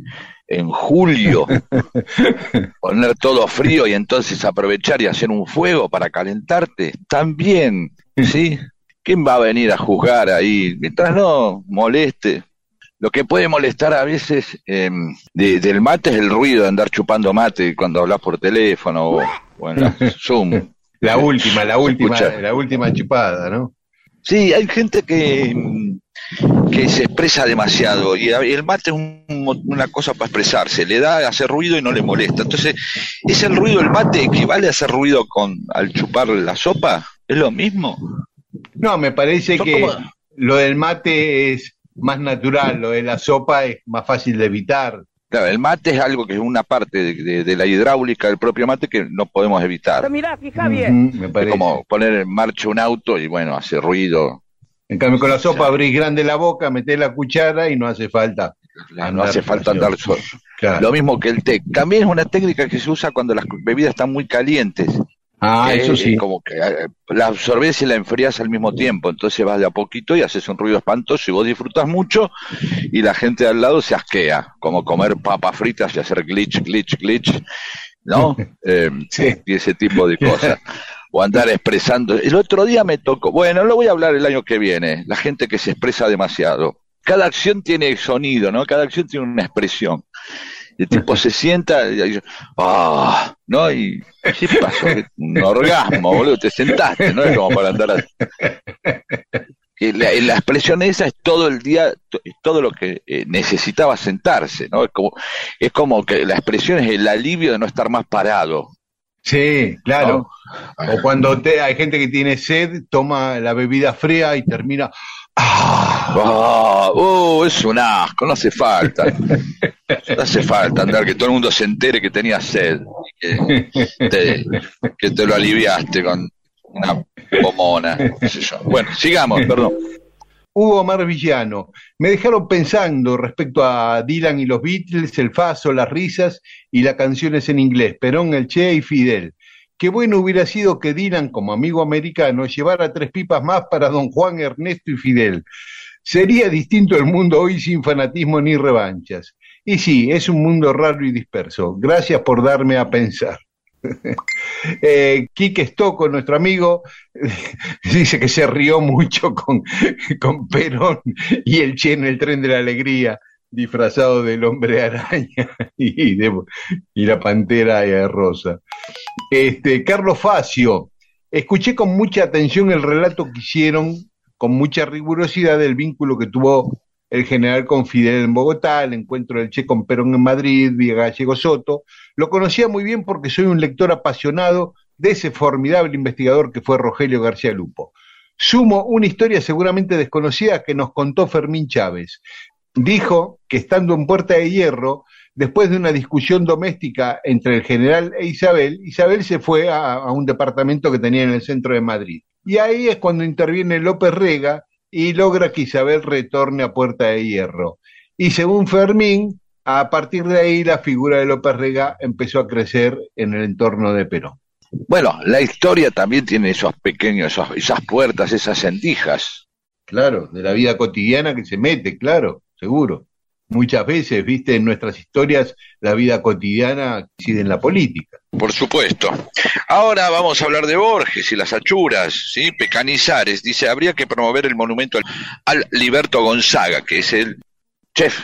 Speaker 2: en julio, poner todo frío y entonces aprovechar y hacer un fuego para calentarte, también, ¿sí? ¿Quién va a venir a juzgar ahí? Mientras no moleste. Lo que puede molestar a veces eh, de- del mate es el ruido de andar chupando mate cuando hablas por teléfono o, o en la Zoom.
Speaker 1: La última, la última,
Speaker 2: escucha.
Speaker 1: la última chupada, ¿no?
Speaker 2: Sí, hay gente que, que se expresa demasiado y a- el mate es un- una cosa para expresarse, le da hacer ruido y no le molesta. Entonces, ¿es el ruido del mate equivale a hacer ruido con al chupar la sopa? ¿Es lo mismo?
Speaker 1: No, me parece
Speaker 2: Son
Speaker 1: que
Speaker 2: como-
Speaker 1: lo del mate es más natural, lo de la sopa es más fácil de evitar.
Speaker 2: Claro, el mate es algo que es una parte de, de- de la hidráulica del propio mate que no podemos evitar.
Speaker 4: Mirá, fija bien.
Speaker 1: Me
Speaker 2: Es como poner en marcha un auto y bueno, hace ruido.
Speaker 1: En cambio, con la sopa abrís grande la boca, metés la cuchara y no hace falta.
Speaker 2: No
Speaker 1: Andar
Speaker 2: hace falta andar solo.
Speaker 1: Claro.
Speaker 2: Lo mismo que el té. También es una técnica que se usa cuando las bebidas están muy calientes.
Speaker 1: Ah,
Speaker 2: que
Speaker 1: eso
Speaker 2: es
Speaker 1: sí.
Speaker 2: como que eh, la absorbes y la enfrías al mismo tiempo, entonces vas de a poquito y haces un ruido espantoso y vos disfrutas mucho y la gente al lado se asquea, como comer papas fritas y hacer glitch, glitch, glitch, ¿no? Eh,
Speaker 1: Sí.
Speaker 2: Y ese tipo de cosas. O andar expresando. El otro día me tocó, bueno, lo voy a hablar el año que viene, la gente que se expresa demasiado. Cada acción tiene sonido, ¿no? Cada acción tiene una expresión. El tipo se sienta y ah, ¿no? Y ¿qué pasó? Un orgasmo, boludo, te sentaste, ¿no? Es como para andar así. la, la expresión esa es todo el día, todo lo que eh, necesitaba sentarse, ¿no? Es como, es como que la expresión es el alivio de no estar más parado.
Speaker 1: Sí, claro. O cuando te, hay gente que tiene sed, toma la bebida fría y termina. ¡Ah!
Speaker 2: Ah, oh, es un asco, no hace falta. No hace falta andar que todo el mundo se entere que tenía sed, que te, que te lo aliviaste con una pomona. qué sé yo. Bueno, sigamos, perdón.
Speaker 1: Hugo Omar Villano. Me dejaron pensando respecto a Dylan y los Beatles, el Faso, las risas y las canciones en inglés, Perón, el Che y Fidel. Qué bueno hubiera sido que Dylan, como amigo americano, llevara tres pipas más para don Juan, Ernesto y Fidel. Sería distinto el mundo hoy sin fanatismo ni revanchas. Y sí, es un mundo raro y disperso. Gracias por darme a pensar. eh, Quique Stocco, nuestro amigo, dice que se rió mucho con, Perón y el Che el tren de la alegría, disfrazado del hombre araña y, y la pantera eh, rosa. Este, Carlos Facio, escuché con mucha atención el relato que hicieron, con mucha rigurosidad, del vínculo que tuvo el general con Fidel en Bogotá, el encuentro del Che con Perón en Madrid, vía Gallego Soto. Lo conocía muy bien porque soy un lector apasionado de ese formidable investigador que fue Rogelio García Lupo. Sumo una historia seguramente desconocida que nos contó Fermín Chávez. Dijo que estando en Puerta de Hierro, después de una discusión doméstica entre el general e Isabel, Isabel se fue a, a un departamento que tenía en el centro de Madrid. Y ahí es cuando interviene López Rega y logra que Isabel retorne a Puerta de Hierro. Y según Fermín, a partir de ahí la figura de López Rega empezó a crecer en el entorno de Perón.
Speaker 2: Bueno, la historia también tiene esos pequeños, esos- esas puertas, esas sendijas.
Speaker 1: Claro, de la vida cotidiana que se mete, claro, seguro. Muchas veces, viste, en nuestras historias la vida cotidiana incide en la política.
Speaker 2: Por supuesto. Ahora vamos a hablar de Borges y las achuras, ¿sí? Pecanizares. Dice, habría que promover el monumento al, al Liberto Gonzaga, que es el chef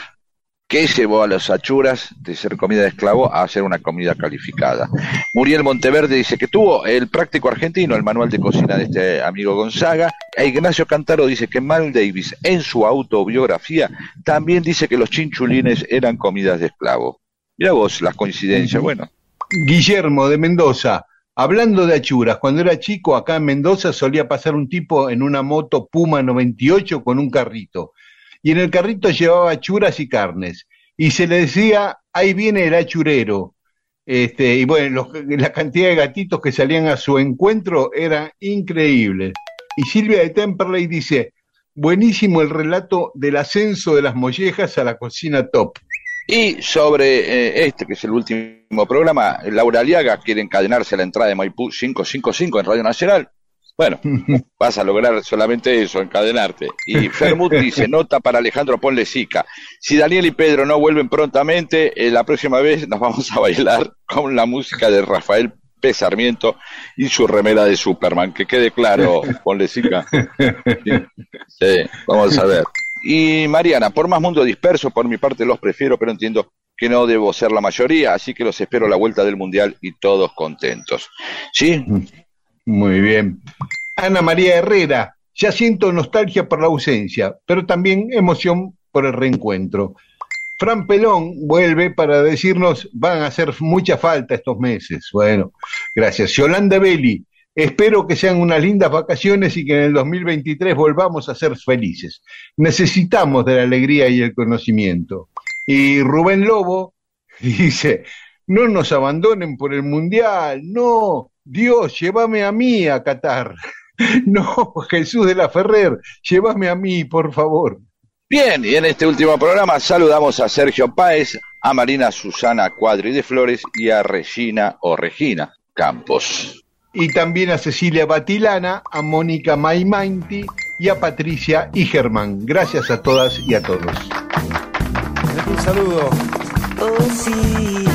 Speaker 2: que llevó a las achuras de ser comida de esclavo a ser una comida calificada. Muriel Monteverde dice que tuvo el práctico argentino, el manual de cocina de este amigo Gonzaga. E Ignacio Cantaro dice que Mal Davis, en su autobiografía, también dice que los chinchulines eran comidas de esclavo. Mira vos las coincidencias. Bueno,
Speaker 1: Guillermo de Mendoza, hablando de achuras, cuando era chico acá en Mendoza solía pasar un tipo en una moto Puma 98 con un carrito. Y en el carrito llevaba achuras y carnes. Y se le decía, ahí viene el achurero. Este, y bueno, los- la cantidad de gatitos que salían a su encuentro era increíble. Y Silvia de Temperley dice, buenísimo el relato del ascenso de las mollejas a la cocina top.
Speaker 2: Y sobre eh, este, que es el último programa, Laura Aliaga quiere encadenarse a la entrada de Maipú 555 en Radio Nacional. Bueno, vas a lograr solamente eso, encadenarte. Y Fermut dice, nota para Alejandro Ponle Sica. Si Daniel y Pedro no vuelven prontamente, eh, la próxima vez nos vamos a bailar con la música de Rafael P. Sarmiento y su remera de Superman. Que quede claro, Ponle Sica. Sí, sí, vamos a ver. Y Mariana, por más mundo disperso, por mi parte los prefiero, pero entiendo que no debo ser la mayoría, así que los espero a la vuelta del Mundial y todos contentos. ¿Sí?
Speaker 1: Muy bien. Ana María Herrera, ya siento nostalgia por la ausencia, pero también emoción por el reencuentro. Fran Pelón vuelve para decirnos, van a hacer mucha falta estos meses. Bueno, gracias. Yolanda Belli, espero que sean unas lindas vacaciones y que en el 2023 volvamos a ser felices. Necesitamos de la alegría y el conocimiento. Y Rubén Lobo dice, no nos abandonen por el Mundial, no, Dios, llévame a mí a Qatar. No, Jesús de la Ferrer, llévame a mí, por favor.
Speaker 2: Bien, y en este último programa saludamos a Sergio Páez, a Marina Susana Cuadri de Flores y a Regina o Regina Campos.
Speaker 1: Y también a Cecilia Batilana, a Mónica Maimainti y a Patricia y Germán. Gracias a todas y a todos.
Speaker 8: Un saludo.
Speaker 12: Oh sí,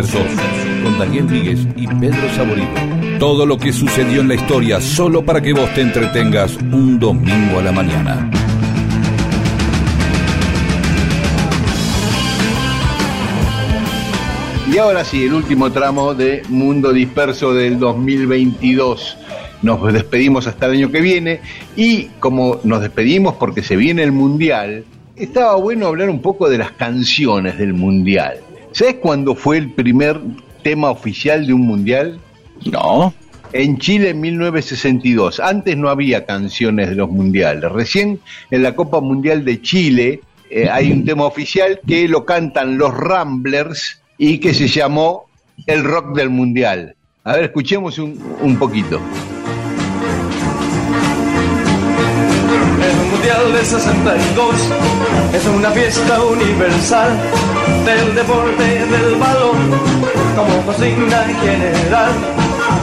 Speaker 7: Con Daniel Víguez y Pedro Saborido. Todo lo que sucedió en la historia solo para que vos te entretengas un domingo a la mañana.
Speaker 1: Y ahora sí, el último tramo de Mundo Disperso del 2022. Nos despedimos hasta el año que viene y como nos despedimos porque se viene el Mundial, estaba bueno hablar un poco de las canciones del Mundial. ¿Sabes cuándo fue el primer tema oficial de un Mundial?
Speaker 2: No.
Speaker 1: En Chile en 1962. Antes no había canciones de los mundiales. Recién en la Copa Mundial de Chile eh, hay un tema oficial que lo cantan los Ramblers y que se llamó El Rock del Mundial. A ver, escuchemos un, un poquito.
Speaker 8: El Mundial de 62 es una fiesta universal del deporte del balón como consigna general.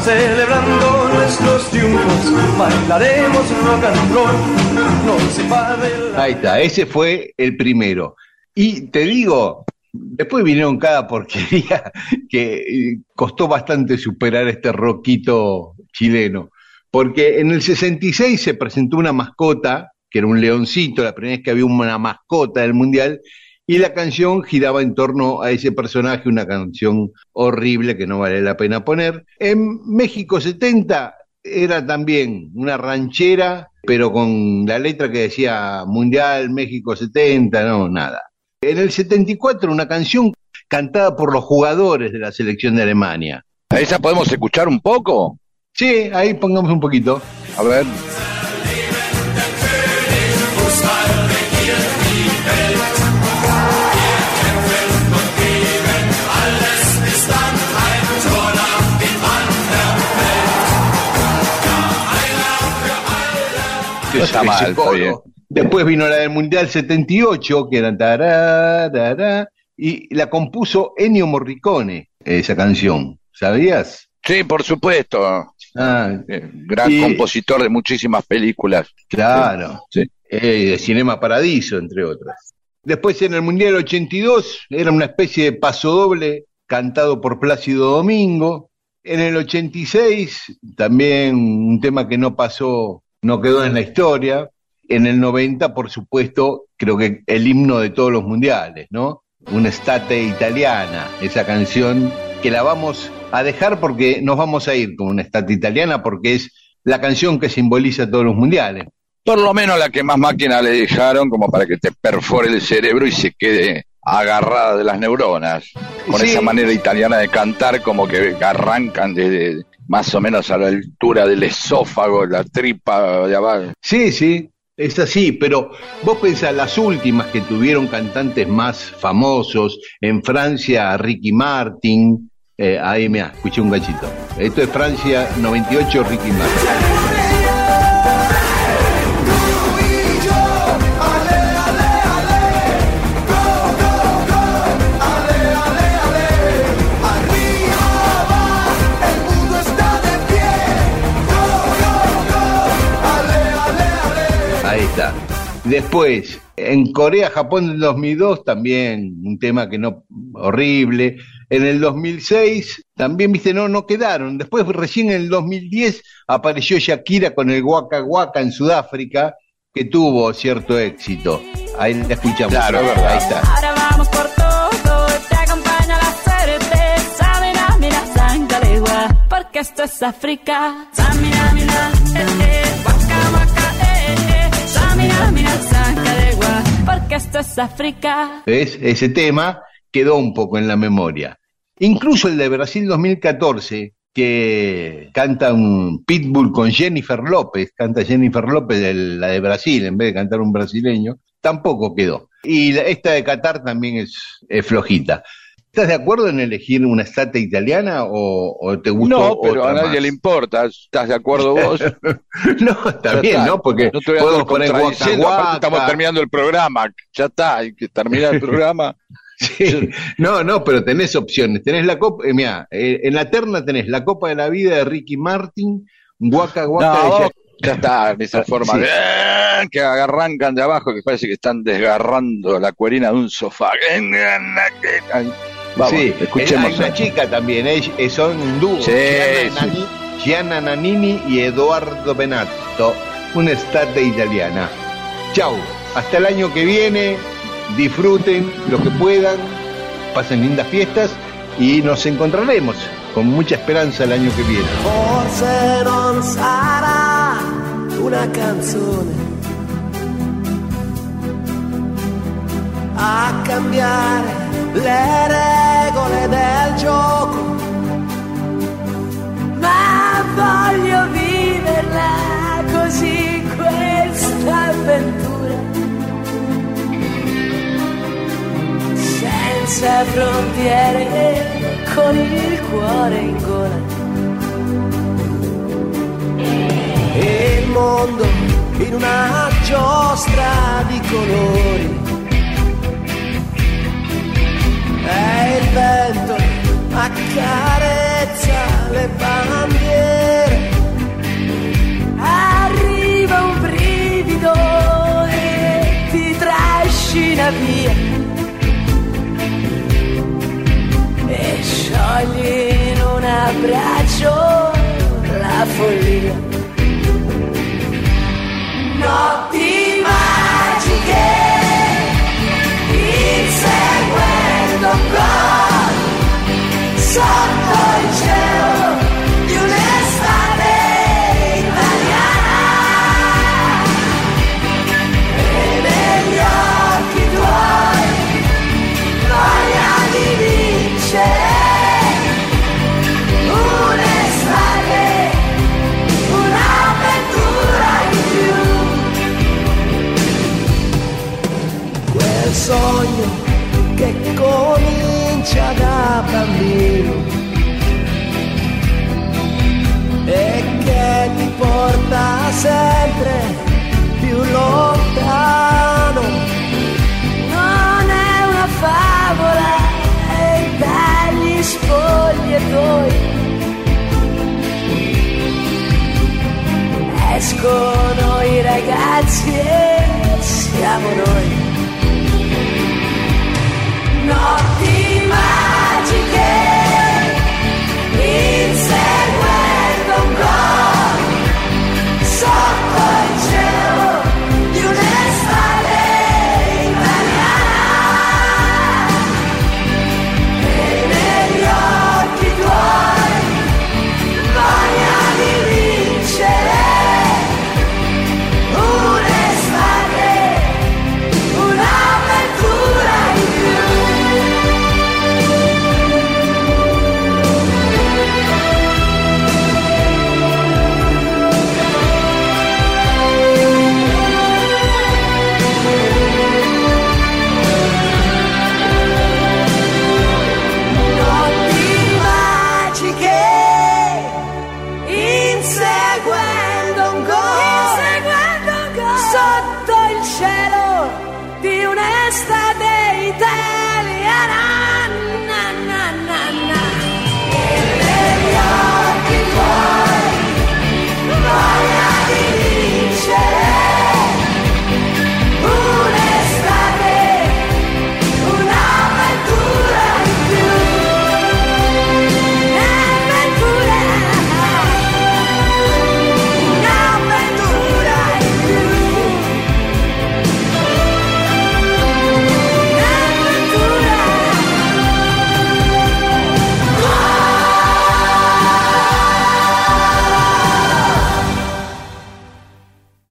Speaker 8: Celebrando nuestros triunfos, bailaremos rock and roll. Nos invade la
Speaker 1: Ahí está, ese fue el primero. Y te digo, después vinieron cada porquería que eh, costó bastante superar este roquito chileno. Porque en el 66 se presentó una mascota, que era un leoncito, la primera vez que había una mascota del Mundial, y la canción giraba en torno a ese personaje, una canción horrible que no vale la pena poner. En México 70 era también una ranchera, pero con la letra que decía Mundial México 70, no, nada. En el 74 una canción cantada por los jugadores de la selección de Alemania.
Speaker 2: ¿A esa podemos escuchar un poco?
Speaker 1: Sí, ahí pongamos un poquito.
Speaker 2: A ver.
Speaker 1: Que
Speaker 2: está mal.
Speaker 1: Después vino la del Mundial 78, que era y la compuso Ennio Morricone, esa canción. ¿Sabías?
Speaker 2: Sí, por supuesto.
Speaker 1: Ah,
Speaker 2: Eh, Gran
Speaker 1: Y-
Speaker 2: compositor de muchísimas películas.
Speaker 1: claro.
Speaker 2: Sí.
Speaker 1: Eh, de Cinema Paradiso, entre otras. Después en el Mundial 82 era una especie de pasodoble cantado por Plácido Domingo. En el 86 también un tema que no pasó, no quedó en la historia. En el 90, por supuesto, creo que el himno de todos los mundiales, ¿no? Una estate italiana, esa canción que la vamos a dejar porque nos vamos a ir con una estate italiana porque es la canción que simboliza todos los mundiales.
Speaker 2: Por lo menos la que más máquina le dejaron como para que te perfore el cerebro y se quede agarrada de las neuronas. Con
Speaker 1: Sí.
Speaker 2: esa manera italiana de cantar como que arrancan desde más o menos a la altura del esófago, la tripa de abajo.
Speaker 1: Sí, sí, es así, pero vos pensás las últimas que tuvieron cantantes más famosos, en Francia Ricky Martin, eh, ahí me escuché un gachito. Esto es Francia 98 Ricky Martin. Después, en Corea, Japón del 2002 también un tema que no horrible. En el 2006 también, viste, no, no quedaron. Después, recién en el 2010 apareció Shakira con el Waka Waka en Sudáfrica, que tuvo cierto éxito. Ahí la escuchamos.
Speaker 2: Claro, es verdad.
Speaker 1: Ahí está.
Speaker 13: Ahora vamos por todo, te acompaña la certeza, mira, mira, sangalegua, porque esto es África. Samina, mira, eh, eh, waka, waka, samina, mira, sangalegua, porque esto es África.
Speaker 1: Ese tema quedó un poco en la memoria. Incluso el de Brasil 2014, que canta un Pitbull con Jennifer López, canta Jennifer López, de la de Brasil, en vez de cantar un brasileño, tampoco quedó. Y esta de Qatar también es flojita. ¿Estás de acuerdo en elegir una estatua italiana o, o te gustó
Speaker 2: No, pero a nadie
Speaker 1: más?
Speaker 2: le importa. ¿Estás de acuerdo vos?
Speaker 1: No, está
Speaker 2: Ya
Speaker 1: bien,
Speaker 2: está.
Speaker 1: ¿no? Porque
Speaker 2: no te voy a
Speaker 1: podemos poner Waka.
Speaker 2: estamos terminando el programa. Ya está, hay que terminar el programa.
Speaker 1: Sí. No, no, pero tenés opciones. Tenés la copa, eh, mirá, eh, en la terna tenés la Copa de la Vida de Ricky Martin, Guaca Guaca
Speaker 2: No,
Speaker 1: de Jack-
Speaker 2: Ya está, en esa forma
Speaker 1: Sí.
Speaker 2: de que arrancan de abajo, que parece que están desgarrando la cuerina de un sofá. Ay, Vamos,
Speaker 1: sí,
Speaker 2: escuchemos.
Speaker 1: hay una chica también, eh, son un dúo.
Speaker 2: Sí,
Speaker 1: Gianna,
Speaker 2: sí.
Speaker 1: Gianna Nannini y Eduardo Benato, una estate italiana. Chau, hasta el año que viene, disfruten lo que puedan, pasen lindas fiestas y nos encontraremos con mucha esperanza el año que viene.
Speaker 14: Forse non sarà una canzone a cambiare le regole del gioco,
Speaker 7: Ma voglio viverla così questa avventura. Senza frontiere, con il cuore in gola.
Speaker 14: e il mondo in una giostra di colori. E il vento accarezza le bandiere.
Speaker 7: Arriva un brivido e ti trascina via. E sciogli in un abbraccio la follia. Notti magiche, crescono i ragazzi e siamo noi. Notti